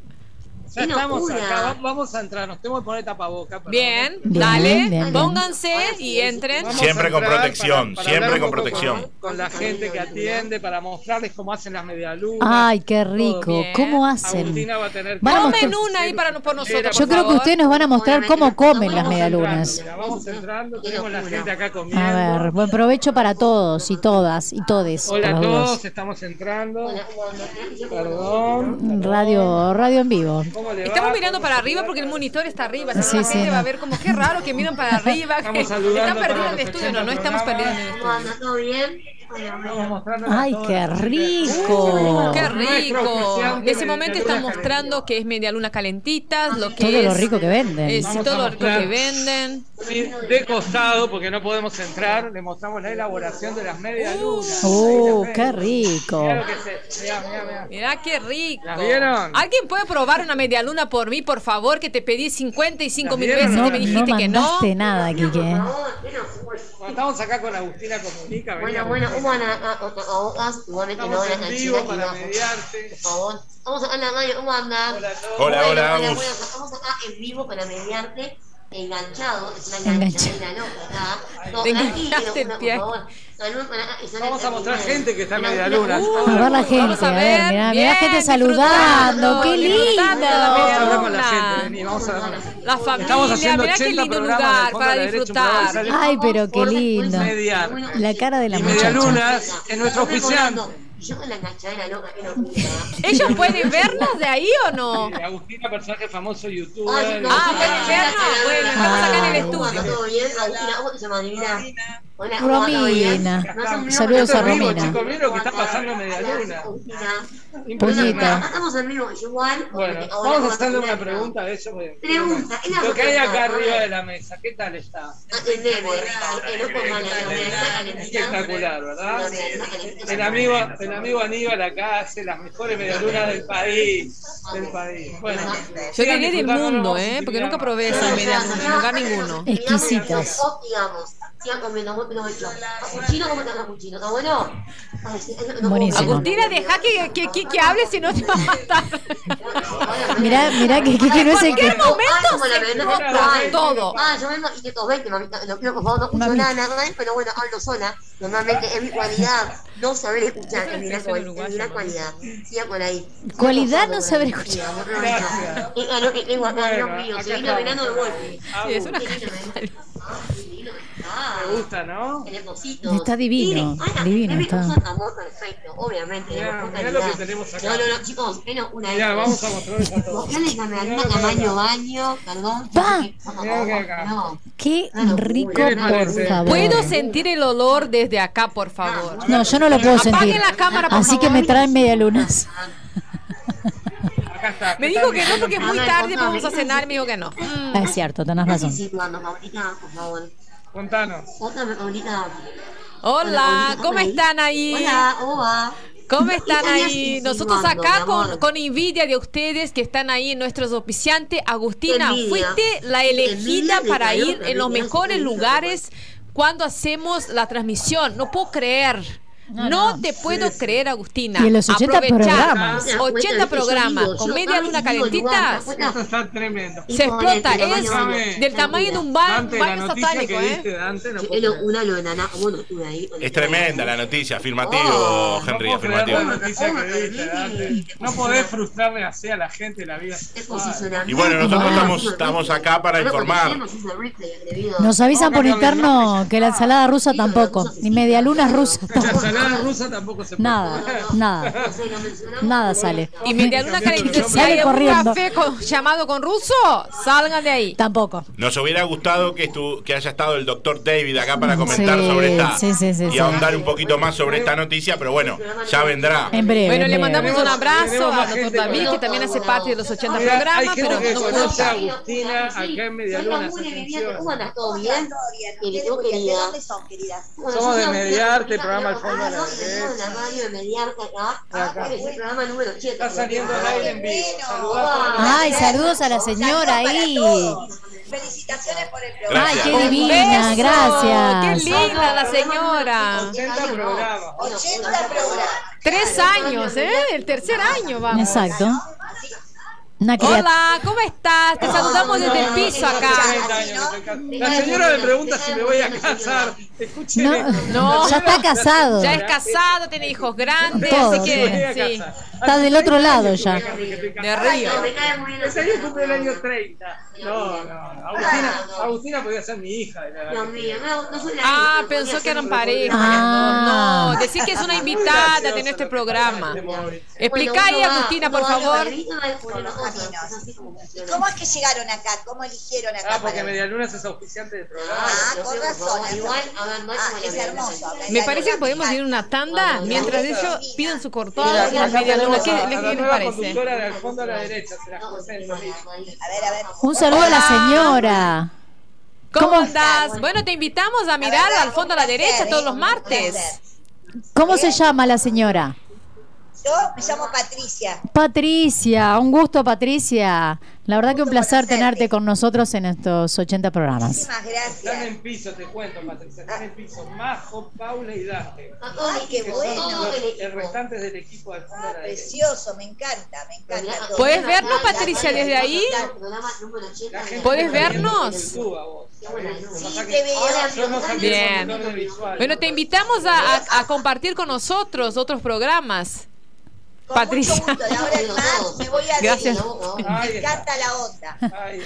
Ya estamos acá, va- vamos a entrar, nos tenemos que poner tapabocas. Bien, Bien, dale, bien, bien. pónganse y entren. Siempre con protección, siempre con protección. Con, con la gente que atiende, para mostrarles cómo hacen las medialunas. Ay, qué rico. ¿Cómo hacen? Agustina va a tener Van a Tomen mostrar- una ahí para por nosotros. Yo por creo que ustedes nos van a mostrar cómo comen las medialunas. entrando, Vamos entrando, tenemos la gente acá comiendo. A ver, buen provecho para todos y todas y todes. Hola a todos, estamos entrando. Perdón. Radio, radio en vivo. ¿Cómo le va? Estamos mirando para arriba porque el monitor está arriba. Si no, Sí, la sí, gente no. va a ver como qué raro que miran para arriba. que Estamos saludando está perdido para el estudio. No, no 80 estamos perdidos en el ¿Cómo estudio. ¿Todo bien? Ay, qué rico. Qué rico. En ese momento están mostrando que es media luna calentitas, lo que Todo es. lo rico que venden. es Vamos todo lo rico que venden. De costado, porque no podemos entrar, le mostramos la elaboración de las medialunas. Oh, Ahí las qué rico. Mirá lo que se- mirá, mirá, mirá. Mirá qué rico. ¿Las vieron? ¿Alguien puede probar una media luna por mí, por favor? Que te pedí 55 mil ¿Las veces vieron? y me No, dijiste no que no. mandaste nada, Quique. Bueno, estamos acá con Agustina Comunica. Bueno, bueno, un buen tapabocas, igualmente no Estamos la en canchina vivo y para no, mediarte. por favor. Vamos acá en estamos acá en vivo para mediarte, enganchado, es una Enganchado. enganchadera loca. No, Te tranquilo, enganchaste el una, pie. Vamos a mostrar gente que está en Una- medialunas. una- A ver la gente, Vamos a a ver, ver, mirá, mirá bien, gente saludando, qué lindo. Vamos a media hablar con la luna. gente, vení, vamos a hablar con la gente. La Estamos familia, haciendo mirá qué 80 lindo lugar para a derecha, disfrutar. Ay, pero qué lindo. La cara de la Y muchacha. medialunas es nuestro oficiante. Yo con la enganchadera loca puta. ¿Ellos pueden vernos de ahí o no? Agustina, personaje famoso youtuber. Ah, ¿pueden vernos? Estamos acá en el estudio. ¿Todo bien? Agustina, ¿cómo te llamas, divina? Hola, ¿cómo va? ¿Todo bien? Romina. Saludos a Romina. Chicos, miren lo que está pasando en Media Luna. Acá estamos en vivo, igual. Bueno, porque ahora vamos a hacerle una pregunta a eso. Pregunta, Lo que hay acá arriba de la mesa, ¿qué tal está? Calentita. Espectacular, ¿verdad? El amigo, el amigo Aníbal acá hace las mejores medialunas del país. Del país. Bueno, Yo quería del mundo, ¿eh? Porque nunca probé esa media luna, en lugar ninguno. Exquisitas. Digamos, sigan comiendo muy provecho. Capuchino, ¿cómo el capuchino? ¿Está bueno? Agustina, deja que, que, que, que hable si no te va a matar. Mirá, mirá que, que, que no es el que. cualquier momento Ay, como la se todo. Ah, yo vengo y que todos ven que mamita, lo pido por favor, no escucho nada, nada, pero bueno, hablo sola. Normalmente es mi cualidad no saber escuchar, es mi gran cualidad. Siga por ahí. Cualidad no saber escuchar. Gracias. Es a lo que tengo acá, Dios mío, se vino venando de golpe. Sí, es una está. Me gusta, ¿no? El hermosito. Está divino, divino me está. puso amor perfecto, obviamente. de Mirá, mejor mirá lo que calidad. tenemos acá. No, no, no, chicos, menos una Mirá, vez. vamos a mostrarles a todos. Mostrarles baño, perdón. Pa. No. Qué rico. ¿Puedo sentir el olor desde acá, por favor? No, yo no lo puedo Apaguen sentir. la cámara, por Así que me traen medialunas. Acá está. Me ¿qué dijo que no porque es muy tarde, vamos a cenar, me dijo que no. Ah, es cierto, tenés razón. Sí, cuando, Paulita, por favor. Contanos. Hola, ¿cómo están ahí? Hola, ¿cómo va? ¿Cómo están ¿Qué estarías ahí? Nosotros acá con, con envidia de ustedes que están ahí, nuestros oficiantes. Agustina, fuiste la elegida para ir en los mejores lugares cuando hacemos la transmisión. No puedo creer. No, No, no. te puedo creer, Agustina. Y en los 80 Aprovechar programas. 80 programas con media luna calentita. Está tremendo. Se explota, es del tamaño de un baño satánico, ¿eh? Sí, una lo de Naná, bueno, estuve ahí. Es tremenda la noticia, afirmativo, Oh, Henry, afirmativo. la noticia que diste, Dante. No podés frustrarle así a la gente la vida. Y bueno, nosotros Ah, estamos- estamos acá para informar. Nos avisan por interno que la ensalada rusa tampoco. Ni medialunas rusas La tampoco. Ensalada rusa tampoco se puede. Nada, nada. Nada sale. Y Sale hay corriendo. café con- llamado con ruso, salgan de ahí. Tampoco. Nos hubiera gustado que, estu- que haya estado el doctor David acá para comentar Sí, sobre esta sí, sí, sí, y sí. ahondar un poquito más sobre esta noticia, pero bueno, ya vendrá. En breve. Bueno, en le mandamos un abrazo a gente David, que también hace parte de los 80 Mira, hay programas, gente pero que no conoce a pudo. Agustina acá en Medialuna. ¿Cómo andas? ¿Todo bien? Todo bien. Y le ¿Ustedes tengo muy bien? ¿De querida. Somos de Mediarte, programa Al Fondo de la radio de Mediarte acá. Acá. Es el programa número 80. Está saliendo al aire en vivo. Ay, saludos a la señora ahí. Felicitaciones por el programa. Ay, qué divina, beso. gracias. Qué linda la señora. 80 programas. 80 programas. Tres años, ¿eh? El tercer año, vamos. Exacto. Hola, ¿cómo estás? Te saludamos desde el piso acá. 30 años que me ca- La señora me pregunta si me voy a casar. Escuchen No. No. ya está casado. Ya es casado, tiene hijos grandes, así que sí. Está del otro lado ya. De Río. Me cae muy bien. Ese día cumple el año 30. No, no. Agustina, Agustina podía ser mi hija. de la- Dios mío, no, no soy la Ah, pensó que eran pareja. Ah. No, decir que es una invitada de nuestro programa. Explica ahí, Agustina, por favor. ¿Y cómo es que llegaron acá? ¿Cómo eligieron acá? Ah, porque Medialuna es auspiciante del programa. Ah, con razón. Igual, Ah, es la hermoso. Me parece que podemos ir a una tanda mientras ellos piden su medialunas. tenemos ¿Qué, les- parece? fondo a la derecha. Se la presento. A ver, a ver. Un saludo a la señora. ¿Cómo ¿Cómo? andás? Bueno, te invitamos a mirar al fondo a la derecha todos los martes. ¿Cómo se llama la señora? Yo me llamo Patricia. Patricia, un gusto Patricia. La verdad que un placer conocerte. tenerte con nosotros en estos 80 programas. Muchísimas Están gracias. en piso, te cuento, Patricia. Están en piso. Majo, Paula y Dante. Ay, qué Que son bueno. los- el restante del equipo al fondo a la derecha. Precioso, me encanta, me encanta. todo. ¿Puedes vernos, Patricia, desde ahí? ¿Puedes vernos? Sí, te veo. Bien. de. Bueno, te invitamos a, a- a compartir con nosotros otros programas. Patricia. Mucho gusto, de ahora en más me voy a Gracias. Me encanta la onda.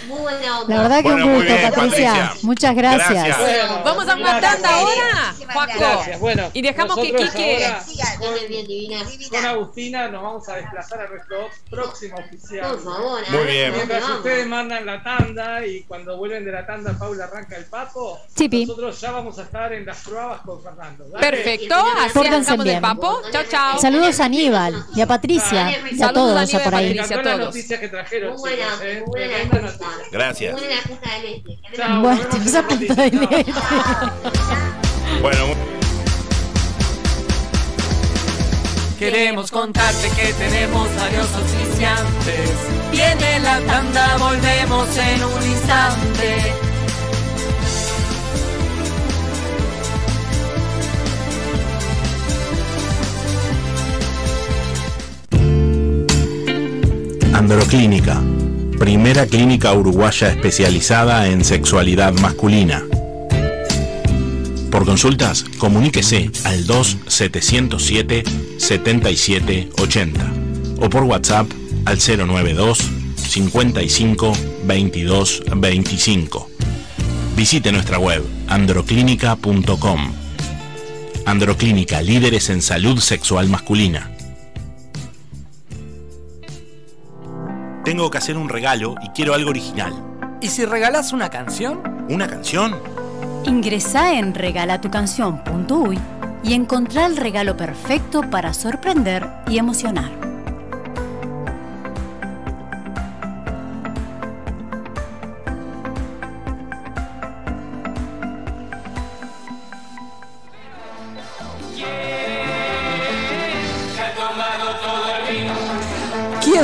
Muy buena onda. La verdad que Bueno, un gusto, bien, Patricia. Patricia. Muchas gracias. Gracias. Bueno, Vamos a una tanda ahora. Gracias. Bueno, Y dejamos que Quique- con Agustina nos vamos a desplazar a nuestro próximo oficial. Por favor. Muy bien. Mientras ustedes mandan la tanda y cuando vuelven de la tanda Paula arranca el papo, Chipi. nosotros ya vamos a estar en las pruebas con Fernando. Perfecto, así arrancamos bien. el papo. Chao, chao. Saludos a Aníbal y a Patricia y a todos a por ahí. Me Patricia. encantó la todos. noticia que trajeron, Muy buena, chicos, ¿eh? muy buena Tremenda excusa. noticia. Gracias. Muy buena del este. Chao, te vas a este. Bueno, Queremos contarte que tenemos varios auspiciantes. Viene la tanda, volvemos en un instante. Androclínica, primera clínica uruguaya especializada en sexualidad masculina. Por consultas, comuníquese al 2707-7780 o por WhatsApp al 092 55 22 25. Visite nuestra web androclínica.com. Androclínica, líderes en salud sexual masculina. Tengo que hacer un regalo y quiero algo original. ¿Y si regalás una canción? ¿Una canción? Ingresá en regalatucanción.uy y encontrá el regalo perfecto para sorprender y emocionar.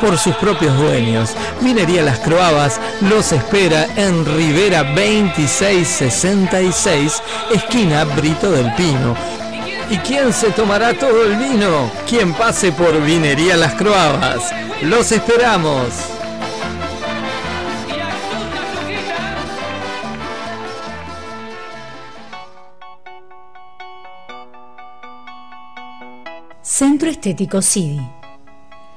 por sus propios dueños. Vinería Las Croabas los espera en Rivera 2666, esquina Brito del Pino. ¿Y quién se tomará todo el vino? Quien pase por Vinería Las Croabas. Los esperamos. Centro Estético CIDI.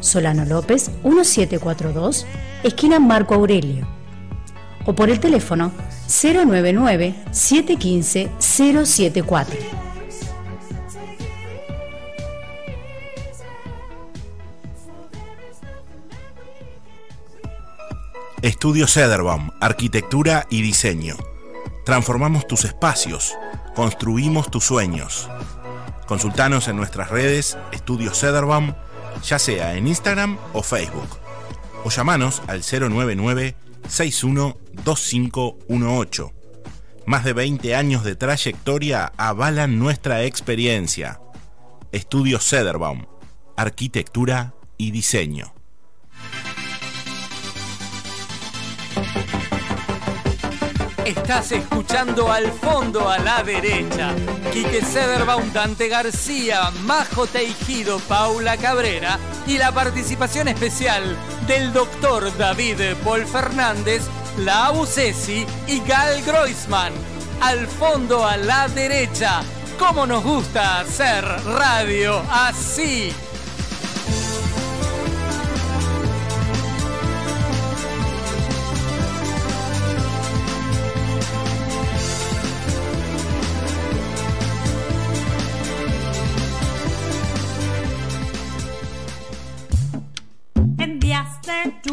Solano López 1742, esquina Marco Aurelio. O por el teléfono 099-715-074. Estudio Cederbaum, Arquitectura y Diseño. Transformamos tus espacios, construimos tus sueños. Consultanos en nuestras redes Estudio Cederbaum, ya sea en Instagram o Facebook. O llamanos al 099 612518. Más de 20 años de trayectoria avalan nuestra experiencia. Estudio Cederbaum, Arquitectura y Diseño. Estás escuchando al fondo a la derecha. Quique Sederbaum, Dante García, Majo Teijido, Paula Cabrera y la participación especial del doctor David Paul Fernández, la Abusesi y Gal Groisman. Al fondo a la derecha. ¿Cómo nos gusta hacer radio así?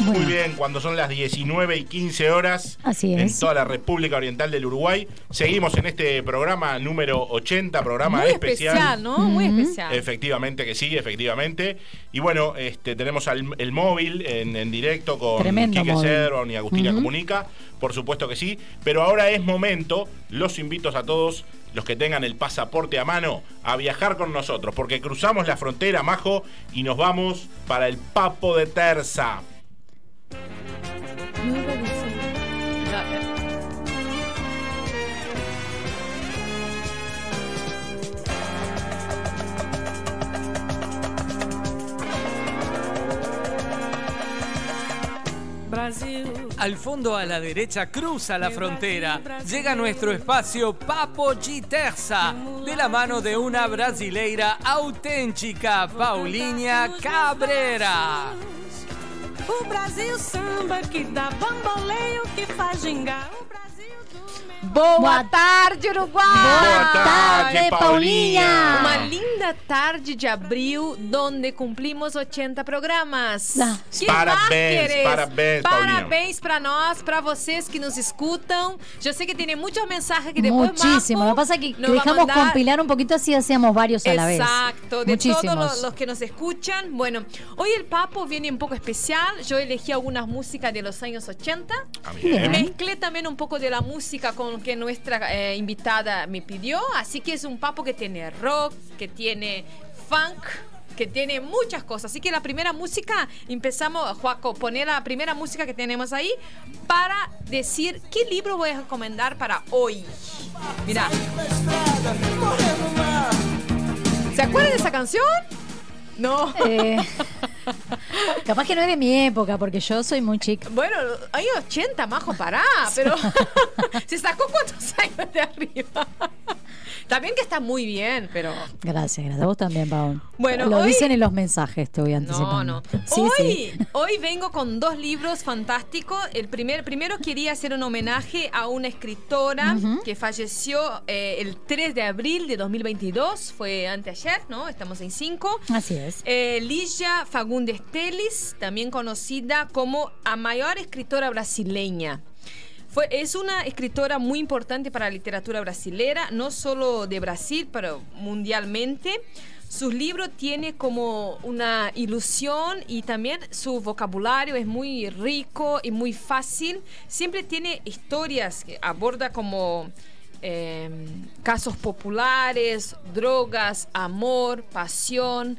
Muy bien, cuando son las 19 y 15 horas Así en es. toda la República Oriental del Uruguay. Seguimos en este programa número 80, programa Muy especial. especial, ¿no? Muy especial. Efectivamente que sí, efectivamente. Y bueno, este, tenemos al- el móvil en, en directo con Tremendo Quique. Servan y Agustina. Comunica. Por supuesto que sí. Pero ahora es momento, los invito a todos, los que tengan el pasaporte a mano, a viajar con nosotros. Porque cruzamos la frontera, Majo, y nos vamos para el Papo de Terza. Al fondo a la derecha cruza la frontera. Llega nuestro espacio Papo Terza, de la mano de una brasileira auténtica, Paulinha Cabrera. O Brasil samba que dá bamboleio, que faz gingar. Boa tarde, Uruguai! Boa tarde, Paulinha! Uma linda tarde de abril, donde cumplimos 80 programas. Que Parabéns, mais queres? parabéns, Paulinha. Parabéns para nós, para vocês que nos escutam. Eu sei que tem muitos mensajes que depois Muchísimo. Lo Marco que pasa es que dejamos mandar. compilar un poquito así hacíamos varios a la vez. Exacto, de Muchísimos. todos los, los que nos escuchan. Bueno, hoy el papo viene un poco especial. Yo elegí algunas músicas de los años 80 bien. y mezclé también un poco de la música con que nuestra eh, invitada me pidió. Así que es un papo que tiene rock, que tiene funk. Que tiene muchas cosas. Así que la primera música, empezamos, Juaco, poner la primera música que tenemos ahí para decir qué libro voy a recomendar para hoy. Mira. ¿Se acuerdan de esa canción? No. Eh, capaz que no es de mi época, porque yo soy muy chica. Bueno, hay 80, majo, pará, pero se sacó cuántos años de arriba. También que está muy bien, pero Gracias, gracias. Vos también, Pau. Bueno, Lo hoy- dicen en los mensajes, te voy anticipando. no, no. Sí, hoy, sí. hoy vengo con dos libros fantásticos. El primer, primero quería hacer un homenaje a una escritora Ujú. que falleció eh, el 3 de abril de 2022. Fue anteayer, ¿no? Estamos en 5. Así es. Eh, Ligia Fagundes Teles, también conocida como a mayor escritora brasileña. Es una escritora muy importante para la literatura brasilera, no solo de Brasil, pero mundialmente. Sus libros tiene como una ilusión y también su vocabulario es muy rico y muy fácil. Siempre tiene historias que aborda como eh, casos populares, drogas, amor, pasión.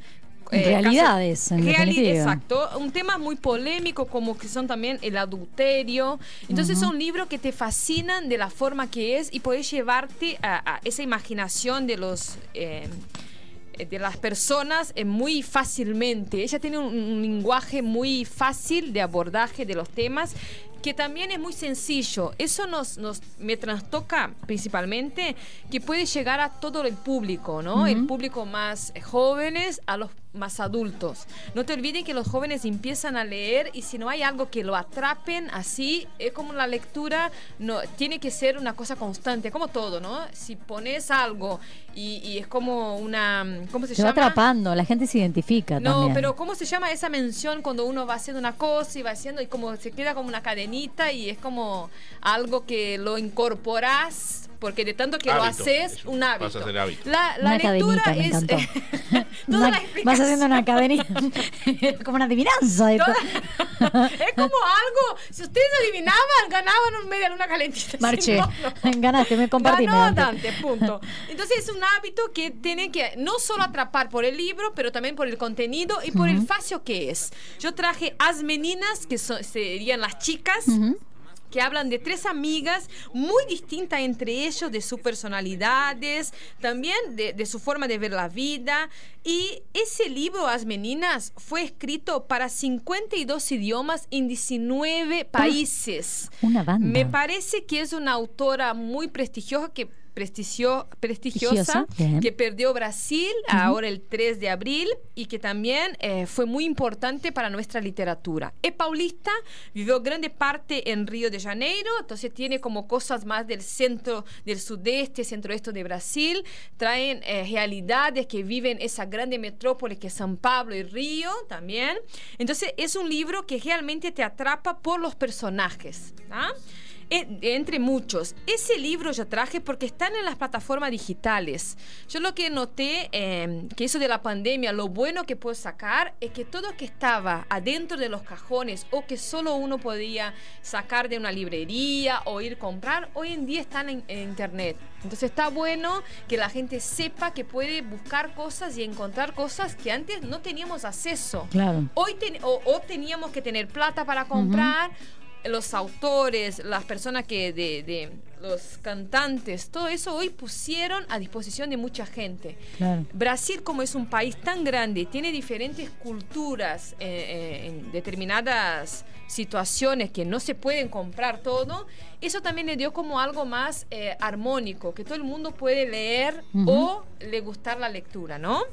Eh, Realidades, casos- en reali- definitiva. Exacto. Un tema muy polémico como que son también el adulterio. Entonces son libros que te fascinan de la forma que es y puedes llevarte a, a esa imaginación de los... eh, de las personas eh, muy fácilmente. Ella tiene un, un lenguaje muy fácil de abordaje de los temas que también es muy sencillo. Eso nos, nos me trastoca principalmente que puede llegar a todo el público, ¿no? El público más jóvenes a los más adultos. No te olvides que los jóvenes empiezan a leer y si no hay algo que lo atrapen así, es como la lectura, no tiene que ser una cosa constante, como todo, ¿no? Si pones algo y, y es como una, ¿cómo se Se va llama? atrapando, la gente se identifica No, también. pero ¿cómo se llama esa mención cuando uno va haciendo una cosa y va haciendo y como se queda como una cadenita y es como algo que lo incorporas porque de tanto que lo Hábito, haces, es un hábito. pasa a ser hábito. La, la Una lectura cadenita, es... encantó. toda Una- la vas haciendo una cadenita, como una adivinanza. esto. es como algo, si ustedes adivinaban, ganaban un media luna calentita. Si Marche, no, no. ganaste, me compartí. Ganó Dante, punto. Entonces es un hábito que tiene que no solo atrapar por el libro, pero también por el contenido y por el facio que es. Yo traje As Meninas, que son- serían las chicas. Que hablan de tres amigas muy distintas entre ellos, de sus personalidades, también de, de su forma de ver la vida. Y ese libro, As Meninas, fue escrito para 52 idiomas en 19 países. Una banda. Me parece que es una autora muy prestigiosa que prestigio- prestigiosa bien. que perdió Brasil ahora el 3 de abril y que también eh, fue muy importante para nuestra literatura. Es paulista, vivió grande parte en Río de Janeiro, entonces tiene como cosas más del centro, del sudeste, centro-oeste de Brasil, traen eh, realidades que viven esa grande metrópoli que es San Pablo y Río también. Entonces es un libro que realmente te atrapa por los personajes. ¿ah? En- entre muchos. Ese libro yo traje porque están en las plataformas digitales. Yo lo que noté, eh, que eso de la pandemia, lo bueno que puedo sacar es que todo que estaba adentro de los cajones o que solo uno podía sacar de una librería o ir a comprar, hoy en día están en, en internet. Entonces está bueno que la gente sepa que puede buscar cosas y encontrar cosas que antes no teníamos acceso. Claro. Hoy ten- o, o teníamos que tener plata para comprar, los autores, las personas que de, de- los cantantes, todo eso hoy pusieron a disposición de mucha gente. Claro. Brasil, como es un país tan grande, tiene diferentes culturas eh, eh, en determinadas situaciones que no se pueden comprar todo, eso también le dio como algo más eh, armónico, que todo el mundo puede leer o le gustar la lectura, ¿no?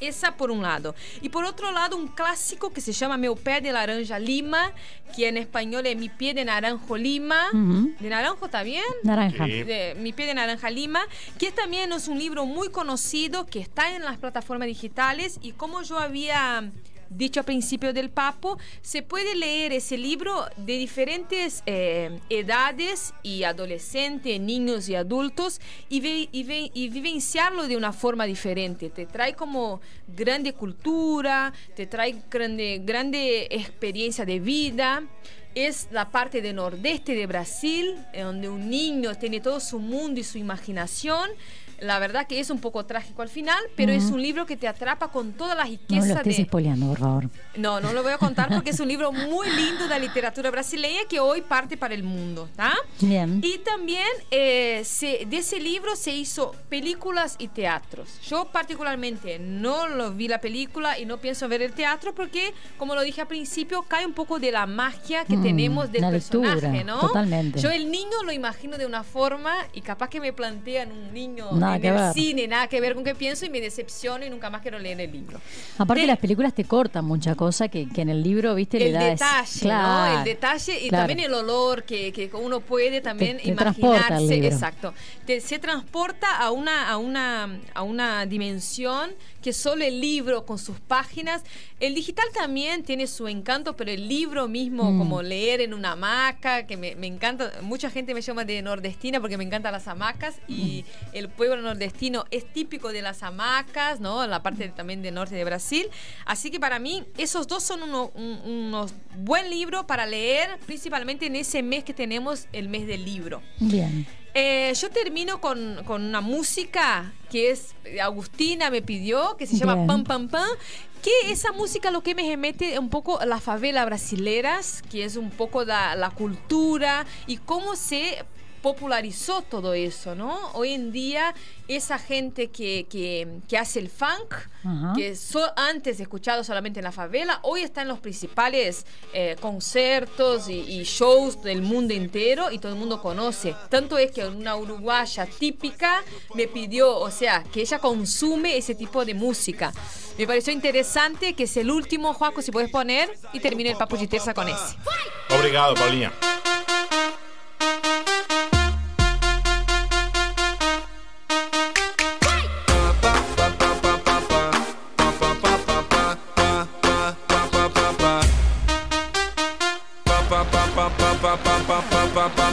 Esa por un lado. Y por otro lado, un clásico que se llama Meu Pé de Laranja Lima, que en español es Mi Pie de Naranjo Lima. ¿De naranjo está bien? Naranja. Sí. De Mi Pie de Naranja Lima, que también es un libro muy conocido que está en las plataformas digitales y como yo había dicho al principio del papo, se puede leer ese libro de diferentes eh, edades y adolescentes, niños y adultos y, y vivenciarlo de una forma diferente. Te trae como grande cultura, te trae grande, grande experiencia de vida. Es la parte del nordeste de Brasil, donde un niño tiene todo su mundo y su imaginación. La verdad que es un poco trágico al final, pero es Ujú. un libro que te atrapa con toda la No riqueza lo estés de... spoileando, por favor. No, no lo voy a contar porque es un libro muy lindo de la literatura brasileña que hoy parte para el mundo, ¿tá? Bien. Y también eh, se- de ese libro se hizo películas y teatros. Yo particularmente no lo vi la película y no pienso ver el teatro porque, como lo dije al principio, cae un poco de la magia que Mm, tenemos del personaje, lectura, ¿no? totalmente. Yo el niño lo imagino de una forma y capaz que me plantean un niño Nada en que el ver. cine, nada que ver con qué pienso y me decepciono y nunca más quiero leer el libro. Aparte, De- las películas te cortan mucha cosa que, que en el libro, viste, le el da ese- detalle, Claro, ¿no? El detalle y claro. también el olor que, que uno puede también Te- te el imaginarse. Exacto. Te- se transporta a una, a, una, a una dimensión que solo el libro con sus páginas. El digital también tiene su encanto, pero el libro mismo, Mm. como leer en una hamaca, que me, me encanta. Mucha gente me llama de nordestina porque me encantan las hamacas y Mm. el pueblo nordestino es típico de las hamacas, ¿no? La parte también del norte de Brasil. Así que para mí, esos dos son uno- un- unos buen libros para leer, principalmente en ese mes que tenemos, el mes del libro. Bien. Eh, yo termino con, con una música que es Agustina me pidió, que se llama Bien. Pam Pam Pam. Que esa música lo que me remete un poco a las favelas brasileras, que es un poco la, la cultura y cómo se popularizó todo eso, ¿no? Hoy en día esa gente que, que, que hace el funk, que so- antes escuchado solamente en la favela, hoy está en los principales eh, conciertos y, y shows del mundo entero y todo el mundo conoce. Tanto es que una uruguaya típica me pidió, o sea, que ella consume ese tipo de música. Me pareció interesante que es el último, Juaco, si puedes poner, y termine el Papo Terza con ese. Obrigado,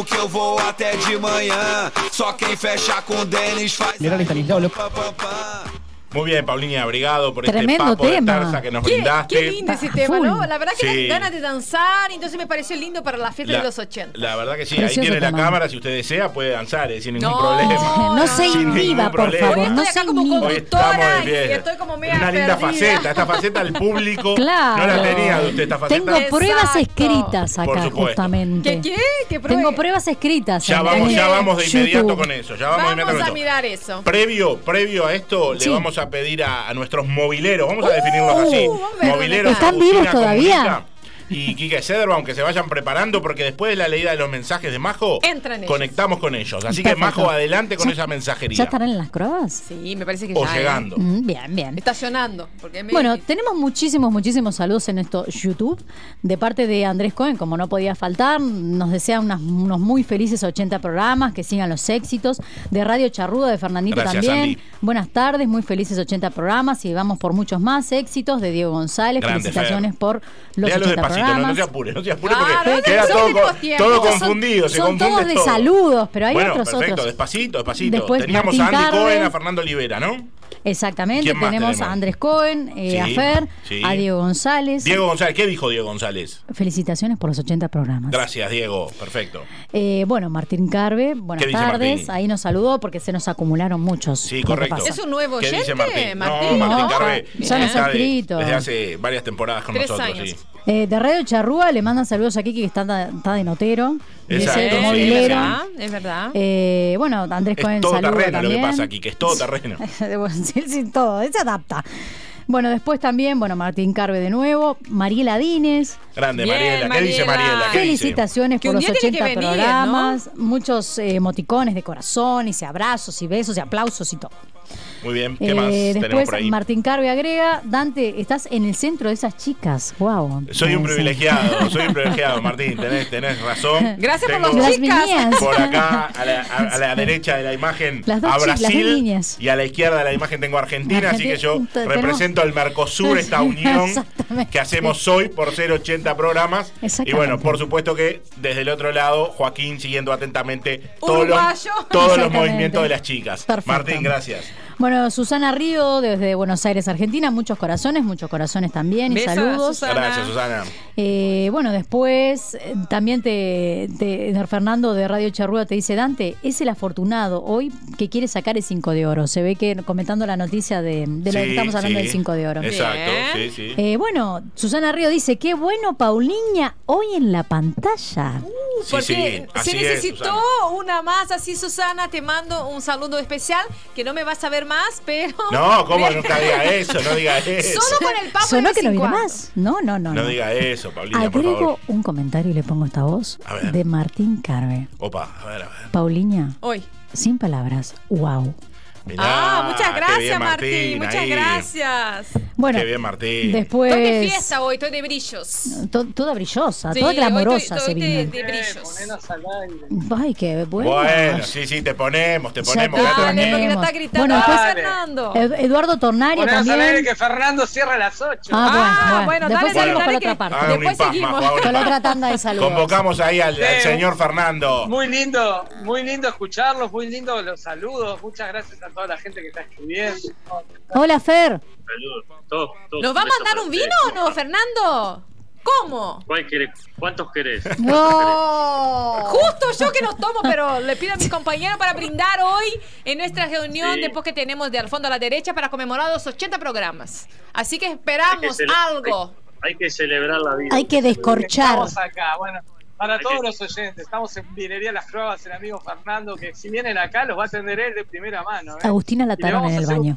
comigo que eu vou até de manhã. Só quem fecha com Denis faz. Mira Muy bien, Paulina Abrigado, por Tremendo este papo tema. de tarza que nos Qué, brindaste. qué lindo ese tema, full. ¿no? La verdad que Sí. dan ganas de danzar, entonces me pareció lindo para la fiesta La- de los 80. La verdad que sí, Precioso ahí tiene la cámara, si usted desea puede danzar, eh, sin ningún No, problema. No se inhiba, por problema. favor. Hoy No se acá como inhiba. Conductora y estoy como media Una linda perdida. faceta, esta faceta al público Claro. no la tenía de usted esta faceta. Tengo pruebas Exacto. escritas acá, justamente. ¿Qué qué? ¿Qué? Tengo pruebas escritas. Ya vamos, ya vamos de inmediato YouTube. con eso, ya vamos, de Vamos inmediato con a mirar eso. Previo, previo a esto, le vamos a pedir a, a nuestros mobileros, vamos a definirlos así. vamos a ver Mobileros, ¿Están vivos todavía? Comunica Y Kike Cederbaum, que se vayan preparando porque después de la leída de los mensajes de Majo, Entran ellos. conectamos con ellos. Así que. Majo, adelante con ¿Ya- esa mensajería. ¿Ya estarán en las pruebas? Sí, me parece que O ya. ¿eh? llegando. Mm, Bien, bien. Estacionando. Porque me- Bueno, tenemos muchísimos, muchísimos saludos en esto YouTube de parte de Andrés Cohen, como no podía faltar. Nos desea unas- unos muy felices 80 programas, que sigan los éxitos. De Radio Charruda, de Fernandito Gracias, también. Andy. Buenas tardes, muy felices 80 programas y vamos por muchos más éxitos. De Diego González, Grande, felicitaciones Fer. por los Léalo 80 despacito, no, no se apure, no se apure porque no, queda todo, todo son- confundido, se son confunde todos de todo. saludos, pero hay bueno, otros, perfecto, otros. despacito, despacito. Después, Teníamos Martín a Andy. Cohen, a Fernando Olivera, ¿no? Exactamente, ¿Quién más tenemos, tenemos? a Andrés Cohen, eh, Sí, a Fer, sí. a Diego González. Diego González, ¿qué dijo Diego González? Felicitaciones por los 80 programas. Gracias, Diego, perfecto. Eh, bueno, Martín Carve, buenas ¿Qué dice tardes. Martín? Ahí nos saludó porque se nos acumularon muchos. Sí, correcto. ¿Es un nuevo ¿Qué oyente, dice Martín? Martín? No, Martín No, Carve ya nos ha escrito. desde hace varias temporadas con Tres nosotros, años. sí. Eh, de Radio Charrúa le mandan saludos a Kiki que está, está de notero. Exacto, Dice, movilero. es verdad. Eh, bueno, Andrés Es Cohen todo saluda terreno lo que también. pasa aquí, que es todo terreno. Sí, sí, todo, se adapta. Bueno, después también, bueno, Martín Carve de nuevo, Mariela Dines. Grande, Bien, Mariela. ¿Qué dice Mariela. Mariela? ¿Qué dice? Felicitaciones Que por los día tiene 80 que venir, programas, muchos eh, emoticones de corazones y abrazos y besos y aplausos y todo. Muy bien, ¿qué Eh, más tenemos después por ahí? Martín Carve agrega, Dante, estás en el centro de esas chicas. Wow. Soy un privilegiado, soy un privilegiado, Martín, tenés, tenés razón. Gracias por Tengo los Las chicas. niñas. Por acá, a la, a- a la derecha de la imagen, Las dos a las Brasil. niñas. y a la izquierda de la imagen tengo Argentina, así que yo tenemos- represento al Mercosur, esta unión que hacemos hoy por ser 80 programas. Y Exactamente. bueno, por supuesto que desde el otro lado, Joaquín siguiendo atentamente todos los, todos los movimientos de las chicas. Perfecto. Martín, gracias. Bueno, Susana Río, desde Buenos Aires, Argentina, muchos corazones, muchos corazones también y saludos. Susana. Gracias, Susana. Eh, bueno, después eh, también te, te- Fernando de Radio Charrúa te dice, Dante, es el afortunado hoy que quiere sacar el 5 de oro. Se ve que comentando la noticia de, de lo que Sí, estamos hablando sí. del 5 de oro. Exacto, Bien. sí, sí. Eh, bueno, Susana Río dice, qué bueno Pauliña hoy en la pantalla. Sí, Porque sí, así se es, necesitó una más así, Susana. Te mando un saludo especial que no me vas a ver más, pero. No, ¿cómo nunca diga eso? No diga eso. Solo con el papo ¿Sonó de que no viene más? No, no, no. No no. diga eso, Paulina, por Agrego favor. un comentario y le pongo esta voz A ver. de Martín Carve. Opa, a ver, a ver. Pauliña, Hoy. sin palabras, wow. Mirá, ah, muchas gracias, bien, Martín. Muchas ahí. gracias. Bueno, Qué bien, Martín. después... Estoy de fiesta hoy, estoy de brillos. To- toda brillosa, Sí, toda glamorosa estoy- se de, de brillos. Al. Ay, qué bueno. Bueno, sí, sí, te ponemos, te Ya ponemos. te ponemos. está gritando. Bueno, después- Dale. Fernando. Ed- Eduardo Tornaria Ponenos al aire también. que Fernando cierra a las 8. Ah, bueno, Ah, bueno. Después dale, seguimos dale, con la que- otra parte. Después impas, seguimos. Con la otra tanda de saludos. Convocamos ahí al, al Eh, señor Fernando. Muy lindo, muy lindo escucharlos, muy lindo los saludos. Muchas gracias a toda la gente que está escribiendo. Hola, Fer. Saludos. Todos, todos. ¿Nos va a mandar un vino o no, Fernando? ¿Cómo? ¿Cuál querés? ¿Cuántos querés? No. Justo yo que no tomo, pero le pido a mi compañero para brindar hoy en nuestra reunión Sí. después que tenemos de al fondo a la derecha para conmemorar los 80 programas. Así que esperamos algo. Hay, hay que celebrar la vida. Hay que descorchar. Estamos acá, bueno, para Hay todos que- los oyentes, estamos en Vinería Las Pruebas, el amigo Fernando, que si vienen acá los va a atender él de primera mano. ¿eh? Agustina vamos en el baño.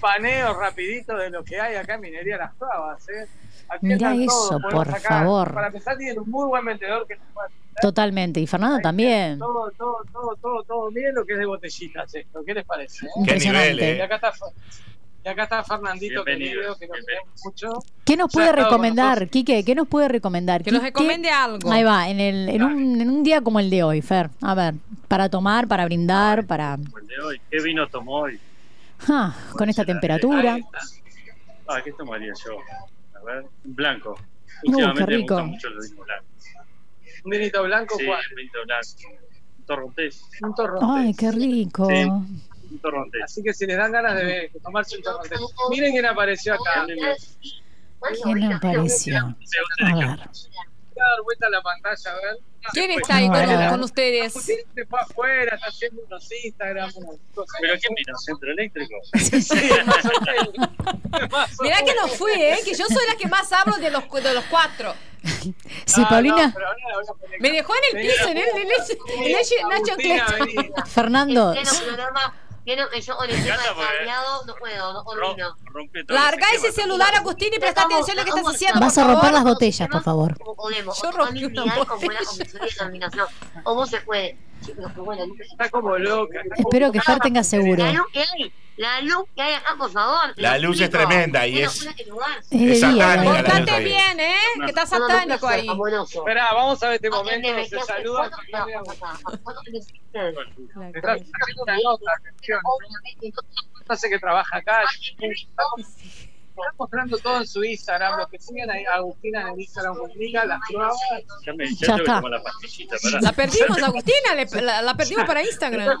Paneo rapidito de lo que hay acá en Minería Las Pavas, ¿eh? Aquí Mirá eso, por sacar- favor. Para empezar, tienen un muy buen vendedor que nos puede Totalmente. Y Fernando también. todo, todo, todo, todo, todo bien lo que es de botellitas esto. ¿Qué les parece? eh? Qué Impresionante. nivel, eh. Y acá está, y acá está Fernandito, Bienvenido, querido, que nos mucho. ¿Qué nos puede recomendar, Quique? ¿Qué nos puede recomendar? Que nos ¿Qué- recomiende algo. Ahí va, en, el, en, un, en un día como el de hoy, Fer. A ver, para tomar, para brindar, para... El de hoy. ¿Qué vino tomó hoy? Ah, con esta temperatura. Ah, ¿qué tomaría yo? A ver, un blanco. Uh, Últimamente qué me rico. gusta mucho el vino blanco. Un vinito blanco, Sí, ¿cuál? el vinito blanco. Un torrontés. Un torrontés. Ay, qué rico. Sí. Un torrontés. Así que si les dan ganas de ver- de tomarse un torrontés. Miren quién apareció acá. ¿Quién apareció? A ver. Voy a dar vuelta a la pantalla, a ver. ¿Quién está ahí con, ver. con ustedes? Se fue afuera, está haciendo unos Instagram, cosas. ¿Pero quién vino? ¿Centro eléctrico? Sí, Mirá que no fui, ¿eh? Que yo soy la que más hablo de los, de los cuatro. Sí, Ah, Paulina. no, Me dejó en el piso, en el, en el, en el, Cleto. vení. Fernando. Yo con el tema no puedo, no todo Larga ese celular, Agustín, y presta atención a lo que estás haciendo. Vas a romper las botellas, por favor. Yo rompí una botella. O vos se puede. Está como loca. está como- Espero que Fer tenga seguro. La luz que hay, la luz que hay acá, por favor. La luz es tremenda y es- bueno, que lugar. Es satánica la Portate bien, ¿eh? Que está satánico ahí. Esperá, vamos a ver este momento. Se ¿qué hace? saluda. Está haciendo una nota, atención. Obviamente, no- No sé que trabaja acá. Está mostrando todo en su Instagram. Los que siguen a Agustina en el Instagram publica las pruebas. Ya me Ya está. tomar la pastillita, pará. La perdimos, Agustina, le- la, la perdimos para Instagram.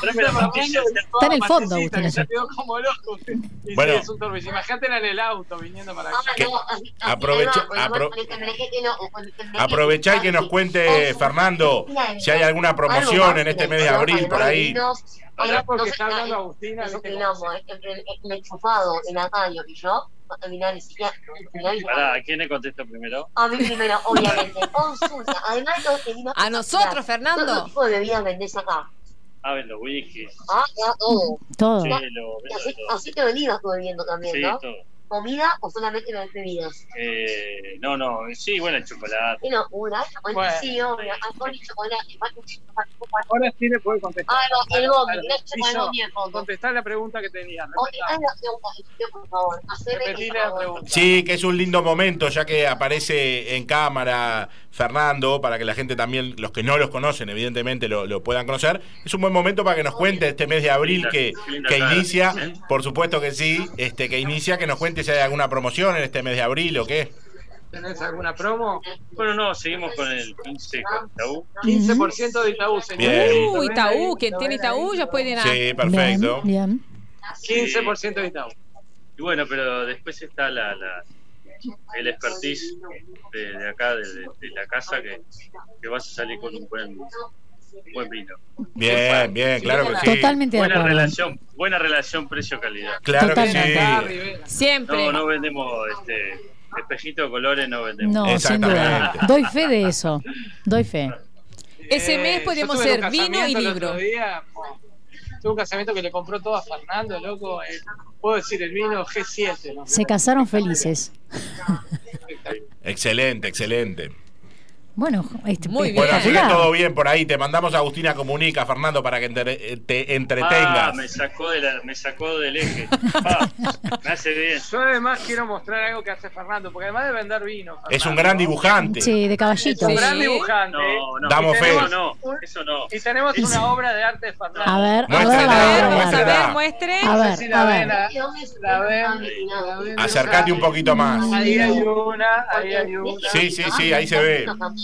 Tráeme la pastilla. Está en el fondo, Agustina. Se quedó como loco. Y Bueno. sí, es un torbellino. Imagínate en el auto viniendo para acá. Ah, Que- aprovecha- apro-. Aprovechá y que nos cuente, Fernando, si hay alguna promoción en este mes de abril por ahí. Ahora porque está hablando Agustina, entre el, enchufado, el ataño y yo, va a terminar el psiquiatra. Pará, ¿a quién le contesto primero? A mí primero, obviamente. Consulta. Además, yo te vino A nosotros, Fernando. ¿Qué tipo de bebidas vendés acá? Ah, ven los whiskies. Ah, ya, todo. Todo. Sí, lo, vendo así, así te venís tú bebiendo también, Sí, ¿no? todo. ¿Comida o solamente las bebidas? Eh, no, no, sí, bueno, el chocolate. Y no, una, chocolate, Bueno. sí, obvio, alcohol y chocolate. chocolate. Ahora sí le puede contestar. Ah, no, el de fondo. Contestar la pregunta que tenía. La por favor. Pregunta. Sí, que es un lindo momento, ya que aparece en cámara Fernando, para que la gente también, los que no los conocen, evidentemente lo, lo puedan conocer. Es un buen momento para que nos cuente este mes de abril que, que inicia, por supuesto que sí, este que inicia, que nos cuente si hay alguna promoción en este mes de abril o qué. ¿Tenés alguna promo? Bueno, no, seguimos con el 15 con Itaú. 15% de Itaú, señor. Bien. Uh, Itaú, quien tiene Itaú ya puede ir a... Sí, perfecto. Bien, bien. 15% de Itaú. Y bueno, pero después está la, la el expertise de, de acá, de, de- la casa, que, que vas a salir con un buen, buen vino. Bien, bien, claro que sí. Totalmente de Buena acuerdo. relación, buena relación precio-calidad. Claro que Totalmente. Acá, sí. Siempre. No, no vendemos este espejito de colores, no vendemos. No, sin Exactamente. duda. Doy fe de eso. Doy fe. Ese Eh, mes podemos tuve un ser vino y libro. día, Tuve un casamiento que le compró todo a Fernando, loco. eh, Puedo decir el vino G7, ¿no? Se casaron felices. Excelente, excelente. Bueno, este, Muy bien. Bueno, así que todo bien por ahí. Te mandamos a Agustina Comunica, Fernando, para que entre- te entretengas. Ah, me sacó, de la, me sacó del eje. Ah, me hace bien. Yo además quiero mostrar algo que hace Fernando, porque además de vender vino. es un gran dibujante. Sí, de Es caballitos. un gran dibujante. No, no. Damos Y fe. No, eso no. Y tenemos una obra de arte de Fernando. A ver, a ver, a ver, Vamos a muéstrala. ver, muestre. A No sé ver, a ver. la, ven. Acércate un poquito más. Ahí hay una, ahí hay una. Sí, sí, sí, ahí se ve.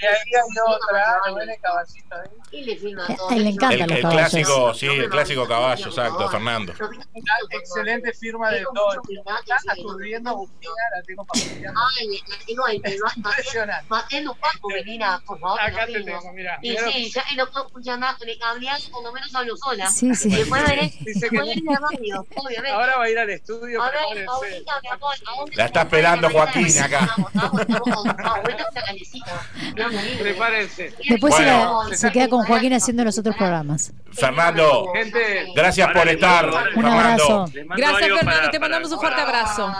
Y ahí hay otra. Y le firma A todo. él le encantan El, los el caballos. clásico, sí, el clásico caballo, exacto, Fernando. Excelente firma de todo. Está Agustina, la tengo para Ay, la tengo ahí, pero Impresionante. Matendo Paco, por favor. Acá te tengo, mira. Y sí, ya y no puedo escuchar nada, le cablean, por lo menos hablo sola. Sí, sí. Y después veré, Dice que- después veré la radio, obviamente. Ahora va a ir al estudio, A ver, prepárense. ahorita, mi amor, ¿a dónde La está esperando la Joaquín acá. Prepárense. Después se, la- Bueno. se queda con Joaquín haciendo los otros programas. Fernando, Gente, gracias por estar. Un Fernando. abrazo. Gracias, Fernando. Te mandamos un fuerte abrazo.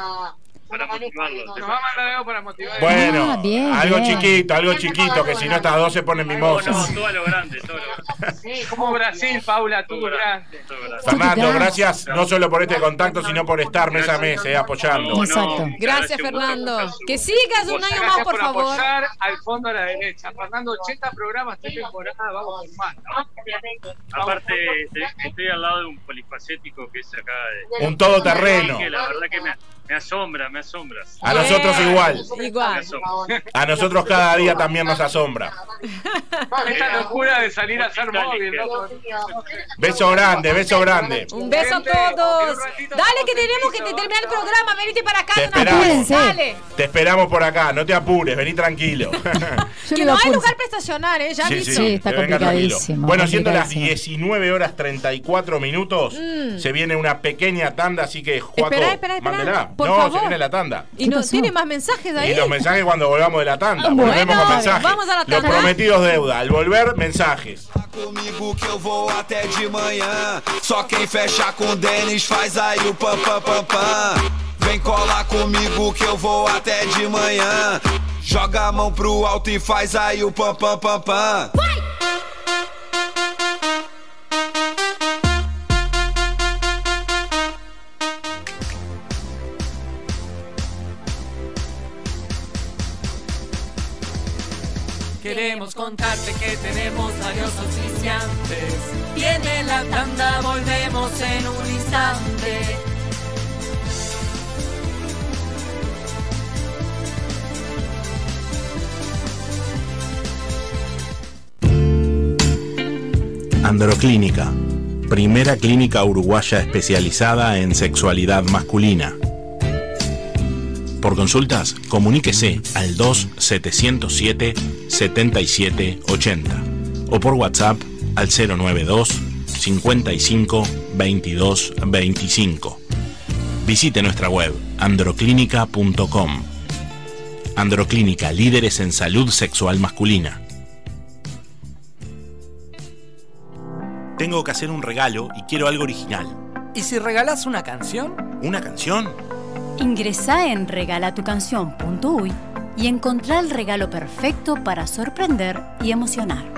Para motivarlo. nos va a mandar algo para motivar. Bueno, Ah, bien, algo bien. chiquito, algo chiquito, que si no estas dos se ponen mimosas. No, todo a lo grande, todo a lo grande. Como Brasil, Paula, tú grande. Fernando, gracias no solo por este contacto, sino por estar mes a mes, eh, apoyando. Exacto. Gracias, Fernando. Que sigas un año más, Gracias por favor. apoyar al fondo a la derecha. Fernando, 80 programas, esta temporada, vamos por más. ¿no? Aparte, estoy, estoy al lado de un polifacético que es acá. de- Un todoterreno. Que la verdad que me, me asombra, me asombra. A nosotros igual. Igual. A nosotros cada día también nos asombra. Esta locura de salir a hacer móvil. Beso grande, beso grande. Un beso a todos. Dale, que tenemos que terminar el programa. Venite para acá. Te de una esperamos. Dale. Te esperamos por acá, no te apures, vení tranquilo. Que no hay lugar para estacionar, ¿eh? Ya Sí, aviso. sí, está que venga tranquilo. complicadísimo, Bueno, siendo las complicadísimo. 19 horas 34 minutos, Mm. se viene una pequeña tanda, así que Juaco, Espera, espera, espera. mándela. Por no, favor. se viene la tanda. Y ¿Qué no pasó? tiene más mensajes ahí. Y los mensajes cuando volvamos de la tanda. Bueno, Volvemos con mensajes. vamos a la Los tanda. prometidos deuda. Al volver, mensajes. Comigo que eu vou até de manhã. Só quem fecha com Denis faz aí o pam pam pam pam. Vem colar comigo que eu vou até de manhã. Joga a mão pro alto e faz aí o pam pam pam pam. Queremos contarte que tenemos varios oficiantes. Viene la tanda, volvemos en un instante. Androclínica, primera clínica uruguaya especializada en sexualidad masculina. Por consultas, comuníquese al 2-707-7780 o por WhatsApp al 092 55 22 25. Visite nuestra web androclínica.com. Androclínica, líderes en salud sexual masculina. Tengo que hacer un regalo y quiero algo original. ¿Y si regalás una canción? ¿Una canción? Ingresá en regalatucanción.uy y encontrá el regalo perfecto para sorprender y emocionar.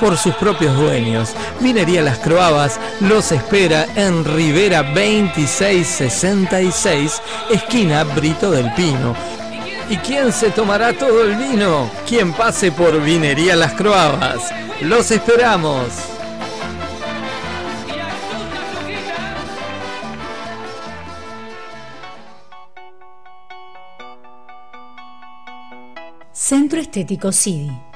por sus propios dueños. Vinería Las Croabas los espera en Rivera 2666, esquina Brito del Pino. ¿Y quién se tomará todo el vino? Quien pase por Vinería Las Croabas. Los esperamos. Centro Estético CIDI.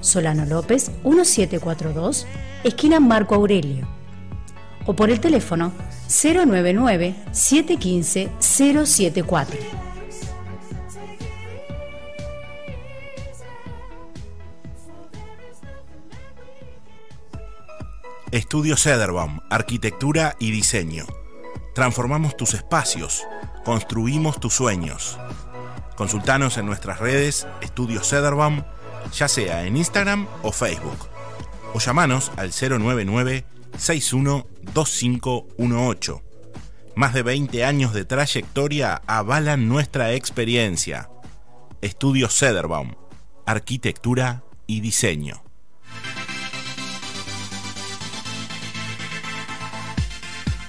Solano López 1742, esquina Marco Aurelio. O por el teléfono 099-715-074. Estudio Cederbaum, Arquitectura y Diseño. Transformamos tus espacios, construimos tus sueños. Consultanos en nuestras redes Estudio Cederbaum, ya sea en Instagram o Facebook. O llamanos al 099 612518. Más de 20 años de trayectoria avalan nuestra experiencia. Estudio Cederbaum, Arquitectura y Diseño.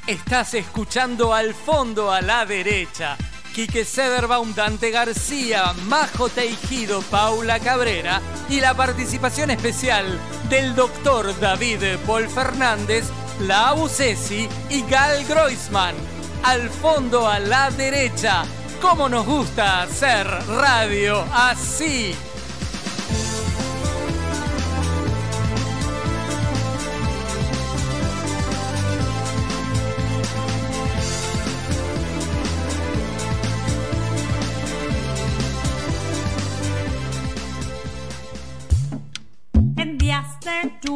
Estás escuchando al fondo a la derecha. Quique Sederbaum, Dante García, Majo Teijido, Paula Cabrera y la participación especial del doctor David Paul Fernández, la Abusesi y Gal Groisman. Al fondo a la derecha. ¿Cómo nos gusta hacer radio así?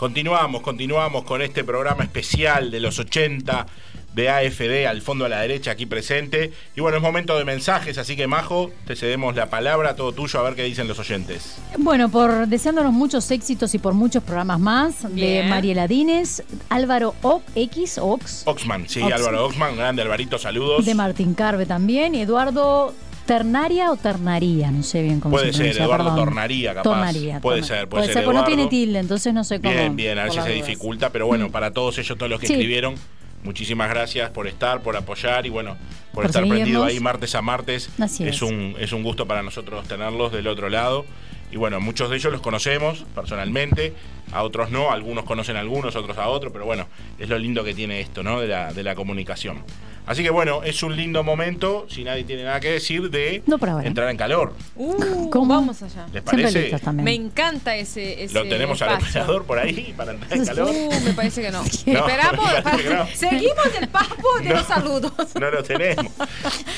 Continuamos, continuamos con este programa especial de los 80 de AFD al fondo a la derecha aquí presente. Y bueno, es momento de mensajes, así que Majo, te cedemos la palabra, todo tuyo, a ver qué dicen los oyentes. Bueno, por deseándonos muchos éxitos y por muchos programas más, de. Mariela Dines, Álvaro O- X, Ox, Oxman, sí, Oxman. Álvaro Oxman, grande Alvarito, saludos. de Martín Carve también, y Eduardo Ternaria o Ternaría, no sé bien cómo Puede se ser, pronuncia, Eduardo perdón. Tornaría, capaz. Tornaría, Puede Tornaría. ser, puede ser, porque no Eduardo. tiene tilde, entonces no sé cómo. Bien, bien, a ver por si las se dificulta, pero bueno, para todos ellos, todos los que Sí. escribieron, muchísimas gracias por estar, por apoyar y bueno, por, Por estar prendido ahí martes a martes. Así es, es. Un, es un gusto para nosotros tenerlos del otro lado. Y bueno, muchos de ellos los conocemos personalmente, a otros no, algunos conocen a algunos, otros a otros, pero bueno, es lo lindo que tiene esto, ¿no? De la, de la comunicación. Así que bueno, es un lindo momento, si nadie tiene nada que decir, de No entrar en calor. Uh, ¿Cómo? Vamos allá. ¿Les parece? Me encanta ese, ese Lo tenemos al operador por ahí para entrar en calor. Uh, me parece que no. No, Esperamos. que no. Seguimos el papo de No. los saludos. No lo tenemos.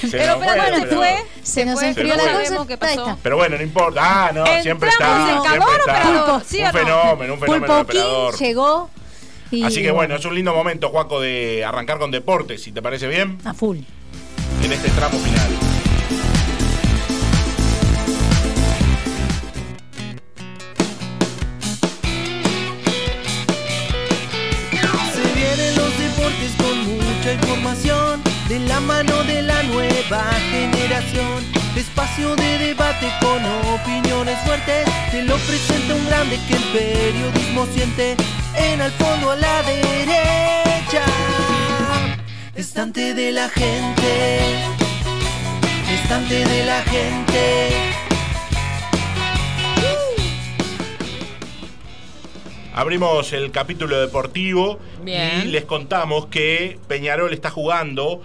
Se El nos operador fue, se pero- fue. Se nos enfrió la cosa, está. Pero bueno, no importa. Ah, no, siempre está. ¿Entramos en siempre calor, está. operador? ¿Sí o un no? fenómeno, un fenómeno Pulpo King operador. llegó. Y, Así que bueno, es un lindo momento, Juaco, de arrancar con deportes, si te parece bien, A full. en este tramo final. Se vienen los deportes con mucha información de la mano de la nueva generación. Espacio de debate con opiniones fuertes. Te lo presenta un grande que el periodismo siente. En al fondo a la derecha. Estante de la gente. Estante de la gente. Abrimos el capítulo deportivo Bien. y les contamos que Peñarol está jugando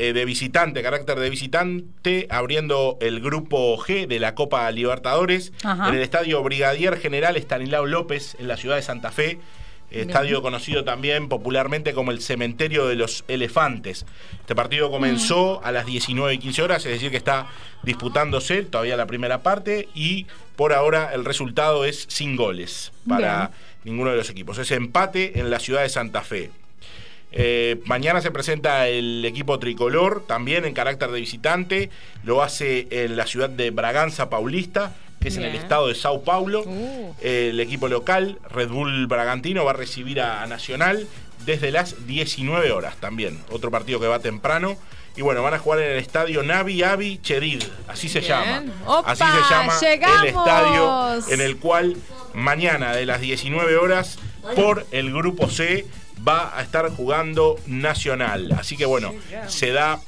eh, de visitante, carácter de visitante, abriendo el grupo G de la Copa Libertadores Ajá. en el estadio Brigadier General Estanislao López en la ciudad de Santa Fe. Estadio conocido también popularmente como el Cementerio de los Elefantes. Este partido comenzó a las 19 y 15 horas, es decir, que está disputándose todavía la primera parte y por ahora el resultado es sin goles para ninguno de los equipos. Es empate en la ciudad de Santa Fe. Eh, mañana se presenta el equipo tricolor, también en carácter de visitante. Lo hace en la ciudad de Braganza Paulista, que es en el estado de Sao Paulo. Uh. El equipo local, Red Bull Bragantino, va a recibir a, a Nacional desde las 19 horas también. Otro partido que va temprano. Y bueno, van a jugar en el estadio Navi Avi Chedid, así se Bien. llama. ¡Opa! Así se llama ¡Llegamos! el estadio en el cual mañana de las 19 horas por el grupo C va a estar jugando Nacional. Así que bueno, se da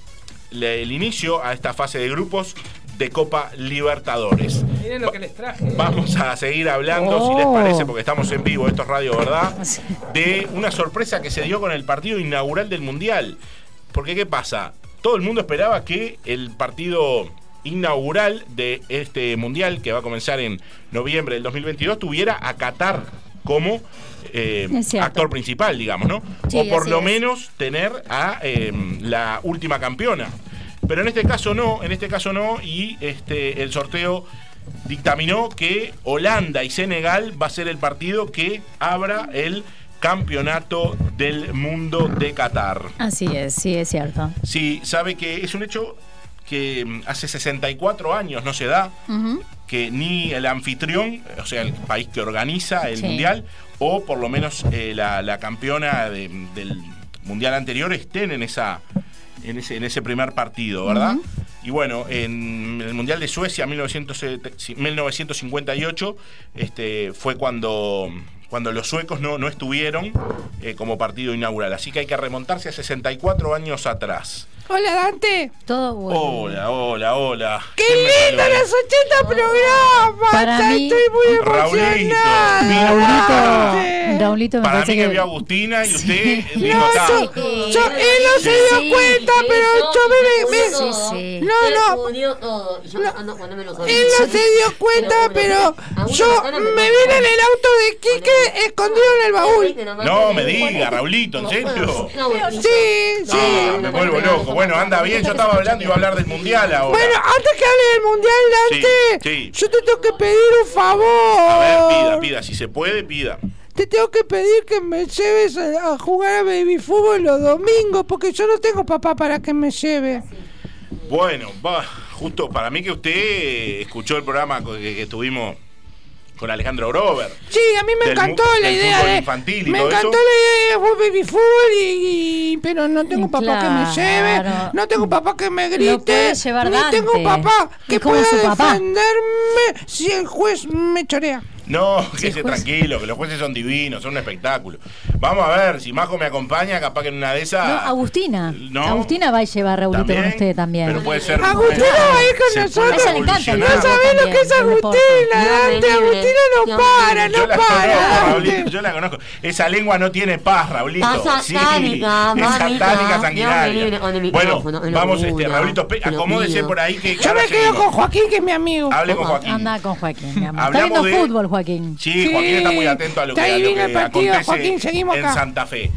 el inicio a esta fase de grupos de Copa Libertadores. Miren lo que les traje. Vamos a seguir hablando, si les parece, porque estamos en vivo, esto es Radio Verdad, de una sorpresa que se dio con el partido inaugural del Mundial. Porque, ¿qué pasa? Todo el mundo esperaba que el partido inaugural de este Mundial, que va a comenzar en noviembre del 2022, tuviera a Qatar como eh, actor principal, digamos, ¿no? Sí, o por lo es. menos tener a eh, la última campeona. Pero en este caso no, en este caso no, y este el sorteo dictaminó que Holanda y Senegal va a ser el partido que abra el campeonato del mundo de Qatar. Así es, sí, es cierto. Sí, sabe que es un hecho que mm, hace 64 años no se da, que ni el anfitrión, o sea, el país que organiza el Sí. mundial, o por lo menos eh, la, la campeona de- del mundial anterior estén en esa en ese, en ese primer partido, ¿verdad? Y bueno, en el Mundial de Suecia 1900 1958 este, fue cuando, cuando los suecos no, no estuvieron eh, como partido inaugural. Así que hay que remontarse a 64 años atrás. Hola Dante. Todo Hola, hola, hola. ¡Qué ¿Quién me lindo los 80 programas! Para mí- Estoy muy Raulito, emocionada. Raulito, Raulito me Para parece mí que vio a Agustina y usted dijo, No, "Ta". yo, yo- él no se dio cuenta, pero yo me... me- Sí, sí. No, no. Él no se dio cuenta, pero yo me vine en el auto de Quique escondido en el baúl. No me diga, Raulito, ¿en serio? Sí, sí. Ah, me vuelvo loco. Bueno, anda bien, yo estaba hablando y iba a hablar del mundial ahora. Bueno, antes que hable del mundial, Dante, Sí, sí. yo te tengo que pedir un favor. A ver, pida, pida, si se puede, pida. Te tengo que pedir que me lleves a, a jugar a baby fútbol los domingos, porque yo no tengo papá para que me lleve. Bueno, va, justo para mí que usted escuchó el programa que, que tuvimos con Alejandro Grover. Sí, a mí me encantó la idea de... infantil y me todo encantó eso. la idea de baby fútbol y, y- pero no tengo papá que me lleve, no tengo papá que me grite, Dante. tengo papá que pueda defenderme si el juez me chorea. No, Sí, juez. tranquilo, que los jueces son divinos, son un espectáculo. Vamos a ver, si Majo me acompaña, capaz que en una de esas. No, Agustina. No. Agustina va a llevar a Raulito También, con usted también. Pero puede ser. Agustina va a ir con nosotros. A le encanta. No sabés lo que es. Agustina, Dante, Agustina no para, Yo no la para. Raulito, yo la conozco. Esa lengua no tiene paz, Raulito. Está Sí, satánica, es mamita. satánica sanguinaria. Bueno, vamos, este, Raulito, acomódese por ahí que Yo me quedo con Joaquín, que es mi amigo. Hable con Joaquín. Anda con Joaquín, mi amor. Está viendo de- fútbol, Joaquín. Sí, Joaquín está muy atento a lo que, a lo que partido, acontece Joaquín, seguimos en acá. Santa Fe.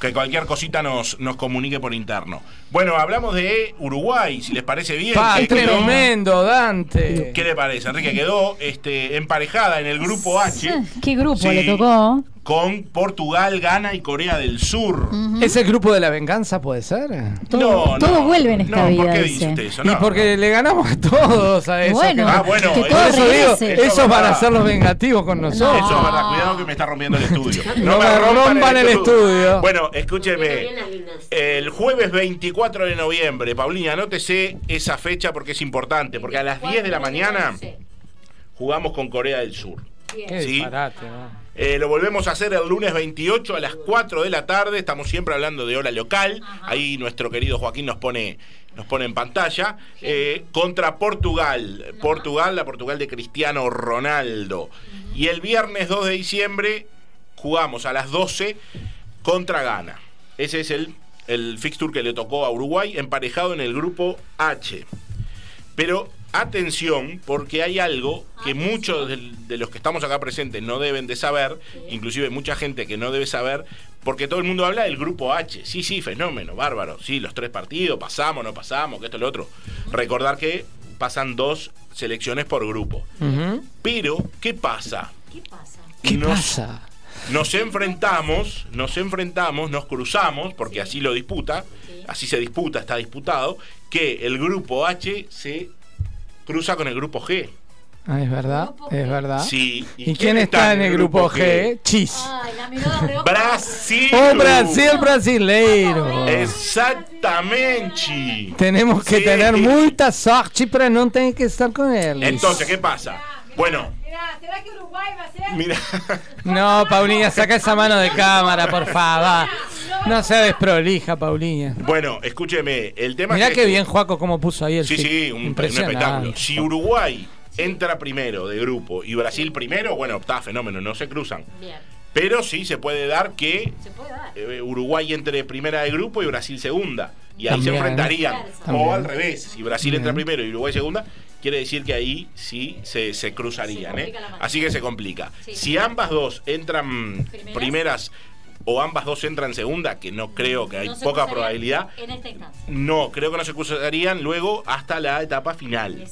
Que cualquier cosita nos, nos comunique por interno. Bueno, hablamos de Uruguay, si les parece bien. Pa, que quedó- tremendo, Dante. ¿Qué le parece, Enrique? Quedó este, emparejada en el grupo H ¿Qué grupo Sí. le tocó? Con Portugal, Ghana y Corea del Sur. ¿Es el grupo de la venganza, puede ser? Todo, No, todo no. vuelve en esta No, vida. ¿por qué dice. dice usted eso? Y No, porque le ganamos a todos a eso. Bueno, Ah, bueno, que eso- todo Por eso digo. Eso esos es van a ser los vengativos con nosotros. Eso es verdad, cuidado que me está rompiendo el estudio. No me rompan el estudio. Bueno, escúcheme. El jueves 24 de noviembre, Paulina, anótese esa fecha porque es importante, porque a las 10 de la mañana jugamos con Corea del Sur. Qué ¿Sí? disparate, ¿no? Eh, lo volvemos a hacer el lunes 28 a las 4 de la tarde. Estamos siempre hablando de hora local. Ahí nuestro querido Joaquín nos pone, nos pone en pantalla. Eh, contra Portugal. Portugal, la Portugal de Cristiano Ronaldo. Y el viernes 2 de diciembre jugamos a las 12 contra Ghana. Ese es el, el fixture que le tocó a Uruguay, emparejado en el grupo H. Pero atención, porque hay algo que muchos del- de los que estamos acá presentes no deben de saber, inclusive mucha gente que no debe saber, porque todo el mundo habla del grupo H. Sí, sí, fenómeno, bárbaro. Sí, los tres partidos, pasamos, no pasamos, que esto, lo otro. Recordar que pasan dos selecciones por grupo. Pero, ¿qué pasa? ¿Qué Nos- pasa? Nos enfrentamos, nos enfrentamos, nos cruzamos, porque así lo disputa, así se disputa, está disputado, que el grupo H se cruza con el grupo G. Ah, es verdad, es verdad. Sí. ¿Y, quién está en el grupo G? Chis. Brasil. Oh, Brasil brasileiro. Exactamente. Tenemos que Sí. tener mucha sorte para no tener que estar con él. Entonces, ¿qué pasa? Bueno, ¿será que Uruguay va a ser? mira. No, Paulinha, saca esa mano de cámara, por favor. No sea desprolija, Paulinha. Bueno, escúcheme, el tema Mirá es qué bien Juaco cómo puso ahí el Sí, sí, un, un Impresionante. espectáculo. Si Uruguay entra primero de grupo y Brasil primero, bueno, está fenómeno, no se cruzan. Pero sí se puede dar que eh, Uruguay entre primera de grupo y Brasil segunda. Y ahí se También. enfrentarían. También. O al revés, si Brasil entra primero y Uruguay segunda, quiere decir que ahí sí se, se cruzarían. ¿eh? Así que se complica. Si ambas dos entran primeras o ambas dos entran segunda, que no creo que hay No poca probabilidad, En esta instancia. no, creo que no se cruzarían luego hasta la etapa final.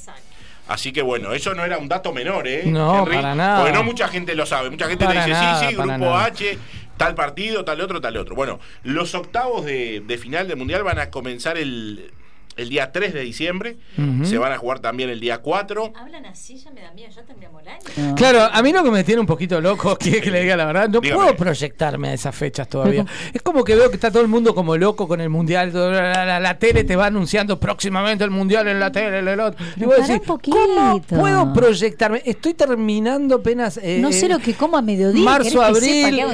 Así que bueno, eso no era un dato menor, ¿eh? No, para nada. Porque no mucha gente lo sabe. Mucha gente Para le dice, nada, sí, sí, grupo nada. H, tal partido, tal otro, tal otro. Bueno, los octavos de, de final del Mundial van a comenzar el, el día 3 de diciembre. Ujú. Se van a jugar también el día 4. Hablan así, ya me da miedo, ya tendríamos el año. Claro, a mí lo que me tiene un poquito loco, quiere que le diga la verdad, no Dígame. puedo proyectarme a esas fechas todavía. Es como que veo que está todo el mundo como loco con el mundial, todo- la, la- la tele te va anunciando próximamente el mundial en la tele, en el otro. Y decís, un poquito. ¿cómo puedo proyectarme? Estoy terminando apenas eh, No sé lo que como a mediodía. marzo, ¿querés que abril,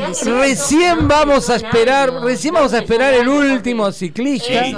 recién vamos a esperar, recién vamos a esperar el último ciclista. Sí.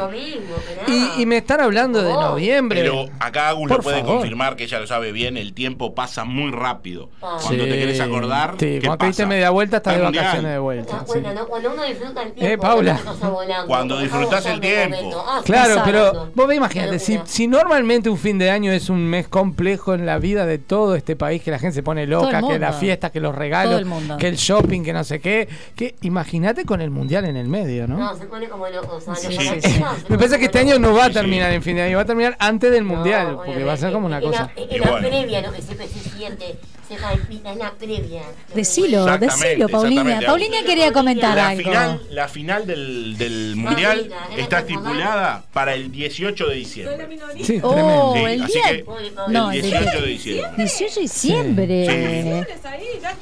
Y, y me están hablando de noviembre. Pero acá Agus lo puede favor. confirmar que ella lo sabe bien, el tiempo pasa muy rápido. Ah. Cuando te Sí. querés acordar, Sí, ¿qué cuando te diste pasa? media vuelta estás de vacaciones de vuelta. sí. Bueno, ¿no? cuando uno disfruta el tiempo, Eh, Paula. volando. Cuando disfrutás el tiempo. Ah, Claro, sí, pero vos ve, imagínate, si, si normalmente un fin de año es un mes complejo en la vida de todo este país, que la gente se pone loca, que la mundo. fiesta, que los regalos, que el shopping, que no sé qué, que imagínate con el mundial en el medio, ¿no? No, se pone como loco. O sea, Sí, sí, sí. Me parece que este año no va a Sí, terminar sí. en fin de año, va a terminar antes del mundial, porque va a ser como una cosa. Y la previa, lo que siempre se siente, se palpita, es la previa. Decilo, decilo, Paulina. Paulina quería comentar La algo. final, la final del, del Mundial está estipulada para el 18 de diciembre. Sí, Oh, Sí, el así día. que No, el el 18 de diciembre. 18 de diciembre.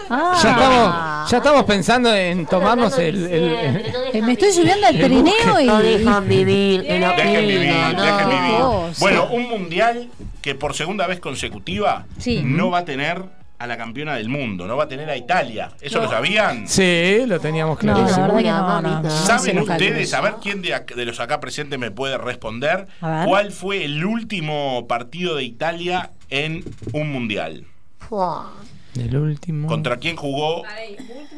Ah. Ya estamos, ya estamos pensando en tomarnos el, el- el- Eh, me estoy subiendo al El Pirineo y. No dejan vivir, Dejen vivir, no, dejen no. vivir. Bueno, un mundial que por segunda vez consecutiva Sí. no va a tener a la campeona del mundo, no va a tener a Italia. ¿Eso lo sabían? Sí, lo teníamos claro. no, no, ¿Saben ustedes, a ver quién de, los acá presentes me puede responder, cuál fue el último partido de Italia en un mundial? Fua. El último. ¿Contra quién jugó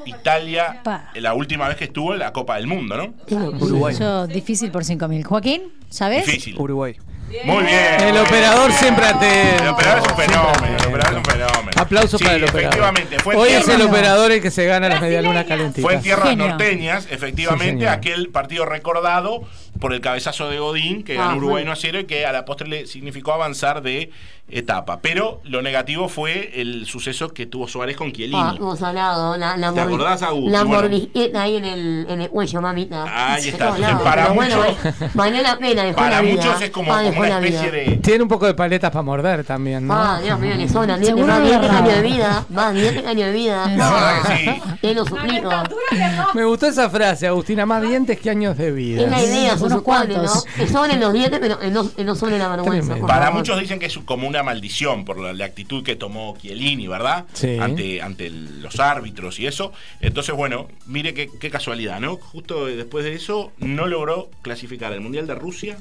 Italia Pa. la última vez que estuvo en la Copa del Mundo, no? Uruguay. Yo, difícil por 5.000. Joaquín, ¿sabes? Difícil. Uruguay. Muy bien. El operador siempre atento. El operador es un fenómeno. El operador es un fenómeno. Aplausos Sí, para el operador. Efectivamente, fue en Hoy es el operador el que se gana las medialunas calentitas. Fue en tierras Genio. norteñas, efectivamente, aquel partido recordado por el cabezazo de Godín, que ganó Ah, Uruguay bueno. 1 a 0 y que a la postre le significó avanzar de etapa. Pero lo negativo fue el suceso que tuvo Suárez con Ah, Chiellini. hemos hablado, la, la ¿Te acordás, Agus? La bueno. mordisqueta ahí en el, en el cuello, mamita. Ahí está. Entonces, para Pero bueno, muchos- eh, valió la pena, dejó Para la vida. muchos es como, Ah, como una especie de... Tiene un poco de paletas para morder también, ¿no? Ah, Dios mío, le Seguro más lo 10 agarraba. años de vida, más 10 años de vida. La verdad que sí. Te lo suplico. Me gustó esa frase, Agustina, más dientes que años de vida. Es la idea, se Unos supone, ¿no? cuantos. Que sobren los dientes, pero no, no sobre la vergüenza. Para favor. muchos dicen que es como una maldición por la, la actitud que tomó Chiellini, ¿verdad? Sí. Ante, ante el- los árbitros y eso. Entonces, bueno, mire qué, qué casualidad, ¿no? Justo después de eso no logró clasificar el Mundial de Rusia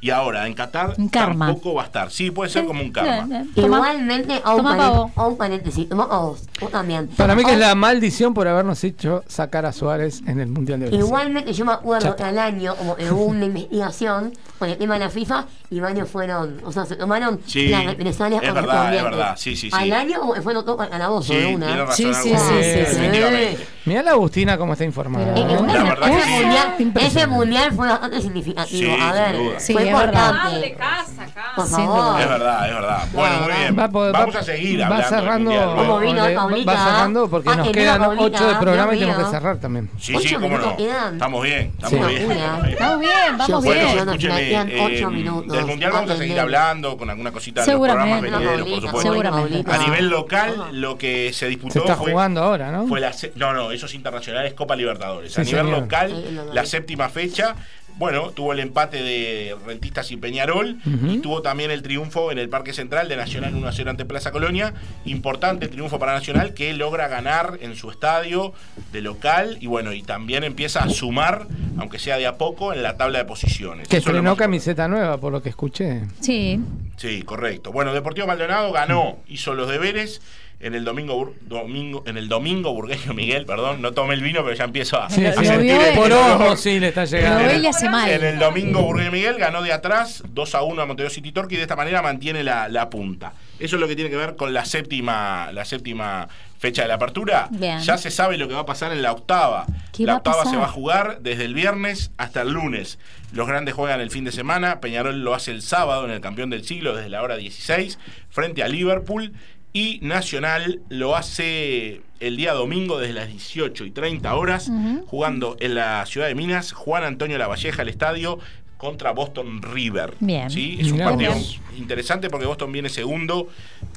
y ahora en Qatar Un karma. tampoco va a estar. Sí, puede ser como un karma. Igualmente, a un, a paréntesis, toma a vos, vos también. Para mí que es A- la maldición por habernos hecho sacar a Suárez en el Mundial de Brasil. Igualmente yo me acuerdo que al año como hubo una investigación con el tema de la FIFA y varios fueron, o sea, se tomaron Sí, las represalias es verdad, es verdad, sí, sí, sí. Al año como que fueron todos al calabozo Sí, de una. razón. Sí, sí, sí, sí, sí. Efectivamente. Mira la Agustina cómo está informada. Eh, eh, La ese- verdad ese, que sí. mundial, ese mundial fue bastante significativo. Sí, a sin ver, fue es verdad. importante. casa, acá. Por favor. Es verdad, es verdad. Bueno, muy bien. Va, po- Vamos va- a seguir va hablando. del cerrando, Mundial luego. Como vino va- Paulita. va cerrando porque Ah, nos que quedan 8 de programa y tenemos que cerrar también. Sí, Ocho sí, cómo no. quedan. Estamos bien, Sí. estamos bien. Locura. estamos bien. Vamos bien, vamos Yo bien. sé, yo no Escúcheme, quedan ocho eh, minutos. del Mundial vamos a seguir hablando con alguna cosita de los programas venideros, por supuesto. Seguramente. A nivel local, lo que se disputó Se está fue, jugando ahora, ¿no? fue la no, no, eso es internacional, es Copa Libertadores. Sí, a nivel señor. local, la séptima fecha bueno, tuvo el empate de Rentistas y Peñarol y tuvo también el triunfo en el Parque Central de Nacional 1 a 0 ante Plaza Colonia. Importante triunfo para Nacional que logra ganar en su estadio de local y bueno, y también empieza a sumar, aunque sea de a poco, en la tabla de posiciones. Que Eso estrenó camiseta nueva, por lo que escuché. Sí. Sí, correcto. Bueno, Deportivo Maldonado ganó, hizo los deberes en el domingo, bur- domingo en el domingo burgueño Miguel, perdón, no tomé el vino, pero ya empiezo a, Sí, a sí. sentir el Por dolor. ojo, sí, le está llegando. En el domingo Burgueño Miguel ganó de atrás 2 a 1 a Montevideo City Torque y de esta manera mantiene la, la punta. Eso es lo que tiene que ver con la séptima, la séptima fecha de la apertura. Bien. Ya se sabe lo que va a pasar en la octava. ¿Qué La va a octava pasar? se va a jugar desde el viernes hasta el lunes. Los grandes juegan el fin de semana. Peñarol lo hace el sábado en el campeón del siglo desde la hora 16 frente a Liverpool. Y Nacional lo hace el día domingo desde las 18 y 30 horas, jugando en la ciudad de Minas, Juan Antonio Lavalleja, el estadio, contra Boston River. Bien. ¿sí? Es un partido interesante porque Boston viene segundo,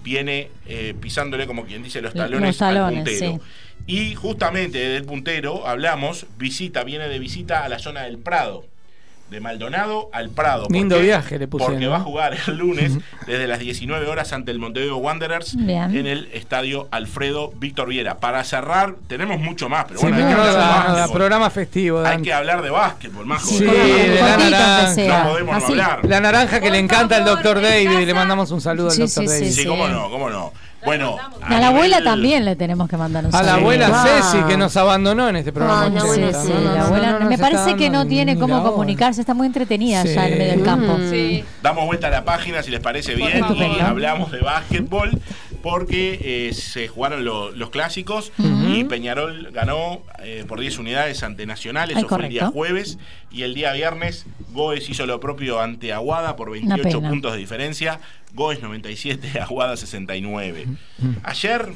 viene eh, pisándole, como quien dice, los Los talones, talones, al puntero. sí. Y justamente desde el puntero hablamos, visita, viene de visita a la zona del Prado. De Maldonado al Prado. ¿Por Lindo viaje le pusieron, Porque ¿no? va a jugar el lunes desde las 19 horas ante el Montevideo Wanderers Bien. en el estadio Alfredo Víctor Viera. Para cerrar, tenemos mucho más, pero Sí, bueno, hay que hablar de básquetbol. programa festivo. Hay que hablar de básquetbol, más Sí, de la naranja. No podemos no hablar. La naranja que le encanta al doctor David y le mandamos un saludo al Sí, doctor sí, David. Sí, cómo no, cómo no. Bueno, A la abuela también le tenemos que mandar un A la saludo. abuela Ah. Ceci que nos abandonó en este programa. Sí, 80. sí, No, no, la abuela no, no, me parece que no tiene cómo comunicarse, está muy entretenida ya en Sí. medio del campo. Sí. Damos vuelta a la página si les parece bien y hablamos de básquetbol porque eh, se jugaron lo- los clásicos y Peñarol ganó eh, por 10 unidades ante Nacional, eso Ay, fue el día jueves y el día viernes Goes hizo lo propio ante Aguada por 28 pena. puntos de diferencia, Goes 97, Aguada 69. Ayer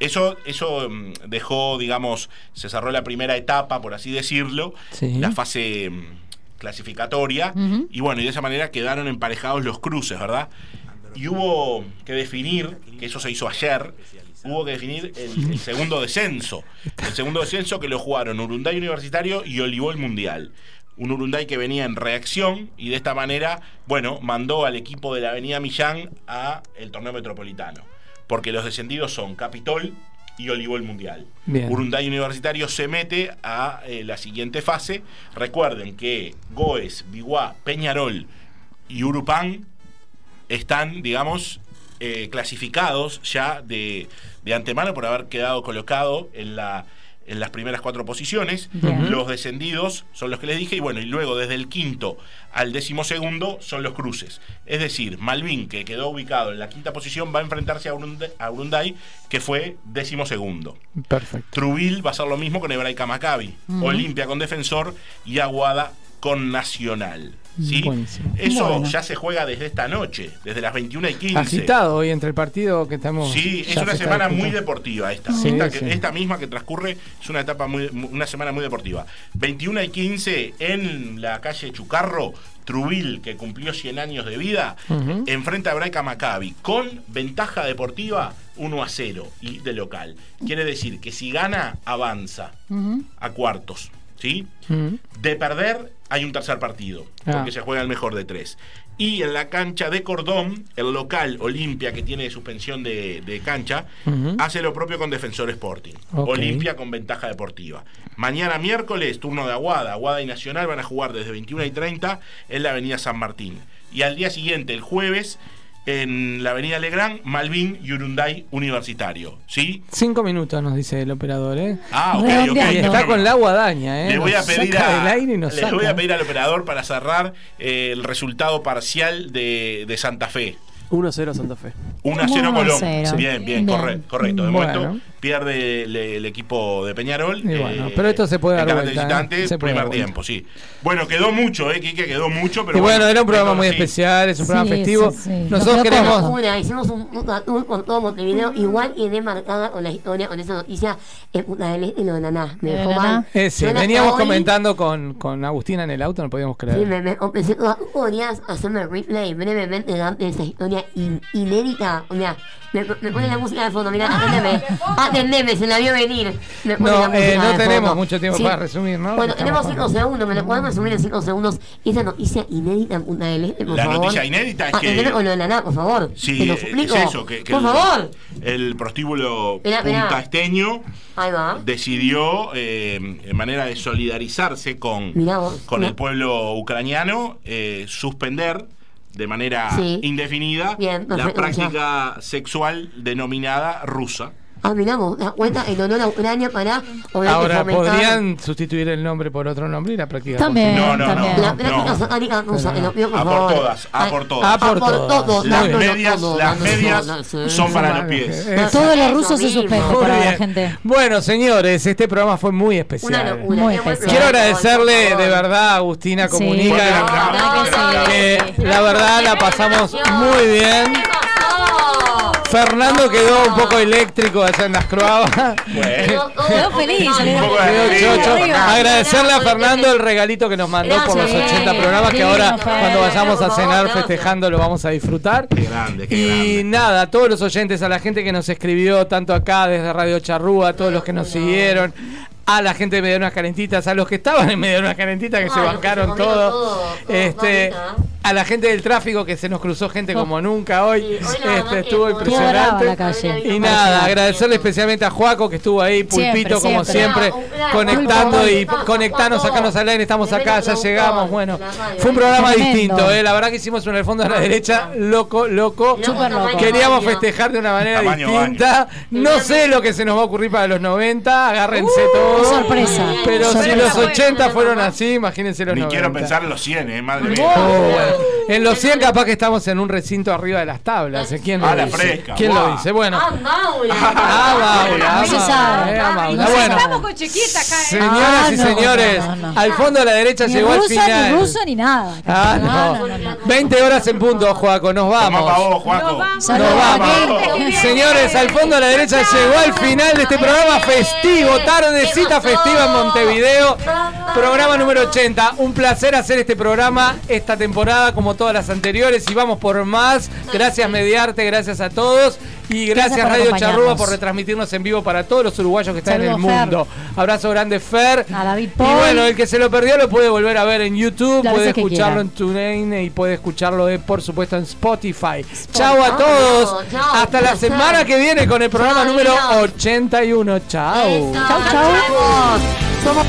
eso, eso mm, dejó, digamos, se cerró la primera etapa, por así decirlo, Sí. la fase mm, clasificatoria, y bueno, y de esa manera quedaron emparejados los cruces, ¿verdad? Y hubo que definir, que eso se hizo ayer, hubo que definir el, el segundo descenso. El segundo descenso que lo jugaron Urunday Universitario y Olivol Mundial. Un Urunday que venía en reacción y de esta manera, bueno, mandó al equipo de la Avenida Millán a el torneo metropolitano. Porque los descendidos son Capitol y Olivol Mundial. Bien. Urunday Universitario se mete a eh, la siguiente fase. Recuerden que Goes, Biguá, Peñarol y Urupán están, digamos, eh, clasificados ya de, de antemano por haber quedado colocado en la en las primeras cuatro posiciones. Bien. Los descendidos son los que les dije, y bueno, y luego desde el quinto al décimo segundo son los cruces. Es decir, Malvin, que quedó ubicado en la quinta posición, va a enfrentarse a Urunday, a Urunday, que fue décimo segundo. Perfecto. Trubil va a ser lo mismo con Hebraica Maccabi. Olimpia con Defensor y Aguada con Nacional. ¿Sí? Buenísimo. Eso Bueno. ya se juega desde esta noche, desde las 21 y 15. Agitado hoy entre el partido que estamos. Sí, es una se semana muy deportiva esta. Sí, esta, que- sí. esta misma que transcurre es una etapa muy, una semana muy deportiva. 21 y 15 en la calle Chucarro, Trubil, que cumplió 100 años de vida, enfrenta a Hebraica Maccabi con ventaja deportiva 1 a 0 y de local. Quiere decir que si gana, avanza a cuartos. ¿Sí? De perder, hay un tercer partido, Ah. porque se juega el mejor de tres. Y en la cancha de Cordón, el local Olimpia, que tiene suspensión de, de cancha, hace lo propio con Defensor Sporting. Olimpia con ventaja deportiva. Mañana miércoles, turno de Aguada. Aguada y Nacional van a jugar desde 21 y 30 en la avenida San Martín. Y al día siguiente, el jueves, en la avenida Legrand, Malvin y Urunday Universitario. ¿Sí? Cinco minutos nos dice el operador, ¿eh? Ah, ok, ok. Y está con la guadaña, ¿eh? Le voy a pedir a- les voy a pedir al operador para cerrar eh, el resultado parcial de, de Santa Fe. 1-0 Santa Fe. 1 a 0 1 a Colón. 0. Bien, bien, Bien. correcto, correcto. De Bueno. momento pierde el, el equipo de Peñarol. Y bueno, pero esto se puede en dar vuelta, ¿eh? visitante, Se puede primer dar tiempo, sí. Bueno, quedó mucho, ¿eh, Quique? Quedó mucho, pero y bueno, era un programa muy sí. especial, es un Sí, programa festivo. sí, sí. Nosotros queremos. Una, hicimos un, un tour por todo Montevideo, igual quedé marcada con la historia, con esa noticia en Punta del Este y lo de Naná. Me ¿De dejó Naná? mal. Ese, Yo hasta veníamos hoy- comentando con, con Agustina en el auto, no podíamos creer. Sí, me, me empecé, ¿tú podrías hacerme el replay brevemente de esa historia in- inédita? O sea, me, me pone la música de fondo, mira, aténdeme. atendeme, se la vio venir. Me pone la No, eh, no de tenemos fondo. mucho tiempo Sí. para resumir, ¿no? Bueno, tenemos con- 5 segundos, ¿me lo podemos resumir en 5 segundos? Esa noticia inédita en Punta del Este, por La favor. noticia inédita es Ah, que- entendeme con lo de la nada, por favor. Sí, Te lo es suplico. eso, que, que por el, favor. el prostíbulo Esperá, esperá. Punta Esteño Ahí va. decidió, eh, en manera de solidarizarse con, Mirá vos. con Mirá. el pueblo ucraniano, eh, suspender de manera Sí. indefinida Bien, la práctica sexual denominada rusa. Ah, miramos, da cuenta en honor a Ucrania para Ahora, ¿podrían sustituir el nombre por otro nombre y la práctica? También, No, no, también. no, La no. práctica satánica rusa, lo pido por A por todas, a por todas. A por todas. Las medias, las medias son para los pies. Eh, Todo lo ruso se suspende para la gente. Bueno, señores, este programa fue muy Una especial. locura. Muy especial. Quiero agradecerle de verdad a Agustina Sí. Comunica La que la verdad la pasamos muy bien. Fernando quedó un poco eléctrico allá en las croabas. Bueno, Quedó feliz. Agradecerle a Fernando el regalito que nos mandó por los Gracias. 80 programas que ahora cuando vayamos a cenar festejando lo vamos a disfrutar. Qué grande, qué Y grande. nada, a todos los oyentes, a la gente que nos escribió, tanto acá desde Radio Charrúa, a todos los que nos siguieron, a la gente de Medianunas Calentitas, a los que estaban en Medianunas Calentitas, que se que bancaron se comieron todo, todo, todo, este, mamita. a la gente del tráfico que se nos cruzó gente como nunca hoy, Sí, este, que estuvo la impresionante. calle. Y nada, agradecerle especialmente a Juaco que estuvo ahí, Pulpito, Siempre, como siempre. siempre, conectando y conectando, sacarnos al aire, estamos acá, ya llegamos, bueno, fue un programa distinto, eh, la verdad que hicimos un el fondo a la derecha, loco, loco, Súper loco. queríamos festejar de una manera Tamaño distinta, no sé lo que se nos va a ocurrir para los 90, agárrense todos, sorpresa. pero si Sorpresa. los 80 fueron así, imagínense los Ni 90. quiero pensar en los 100, eh, madre Oh, mía. bueno. En los 100 capaz que estamos en un recinto arriba de las tablas. ¿eh? ¿Quién lo Ah, la dice? fresca, ¿Quién lo guau. dice? Bueno. Ah, Maula. Ah, Maula, No se ah, sabe. eh, ah, Maula. Bueno, estamos con chiquita acá, ¿eh? señoras Ah, y señores, al fondo a la derecha Ni llegó al final. ni ruso, ni nada. Ah, no. 20 horas en punto, Juaco, nos vamos. Juaco. Nos vamos. Nos vamos. Señores, al fondo a la derecha llegó al final de este programa festivo, tardecita festiva en Montevideo. Programa número 80. Un placer hacer este programa esta temporada como todas las anteriores y vamos por más. Gracias Mediarte, gracias a todos. Y gracias, Radio. Charrúa por retransmitirnos en vivo para todos los uruguayos que están en el Fer. mundo. Abrazo grande, Fer. A David Y Paul. bueno, el que se lo perdió lo puede volver a ver en YouTube, puede escucharlo en. TuneIn y puede escucharlo, eh, por supuesto, en Spotify. Chao a todos. Chao, Hasta la semana que viene con el programa número Dios. 81. Chao. Chau, chau. Somos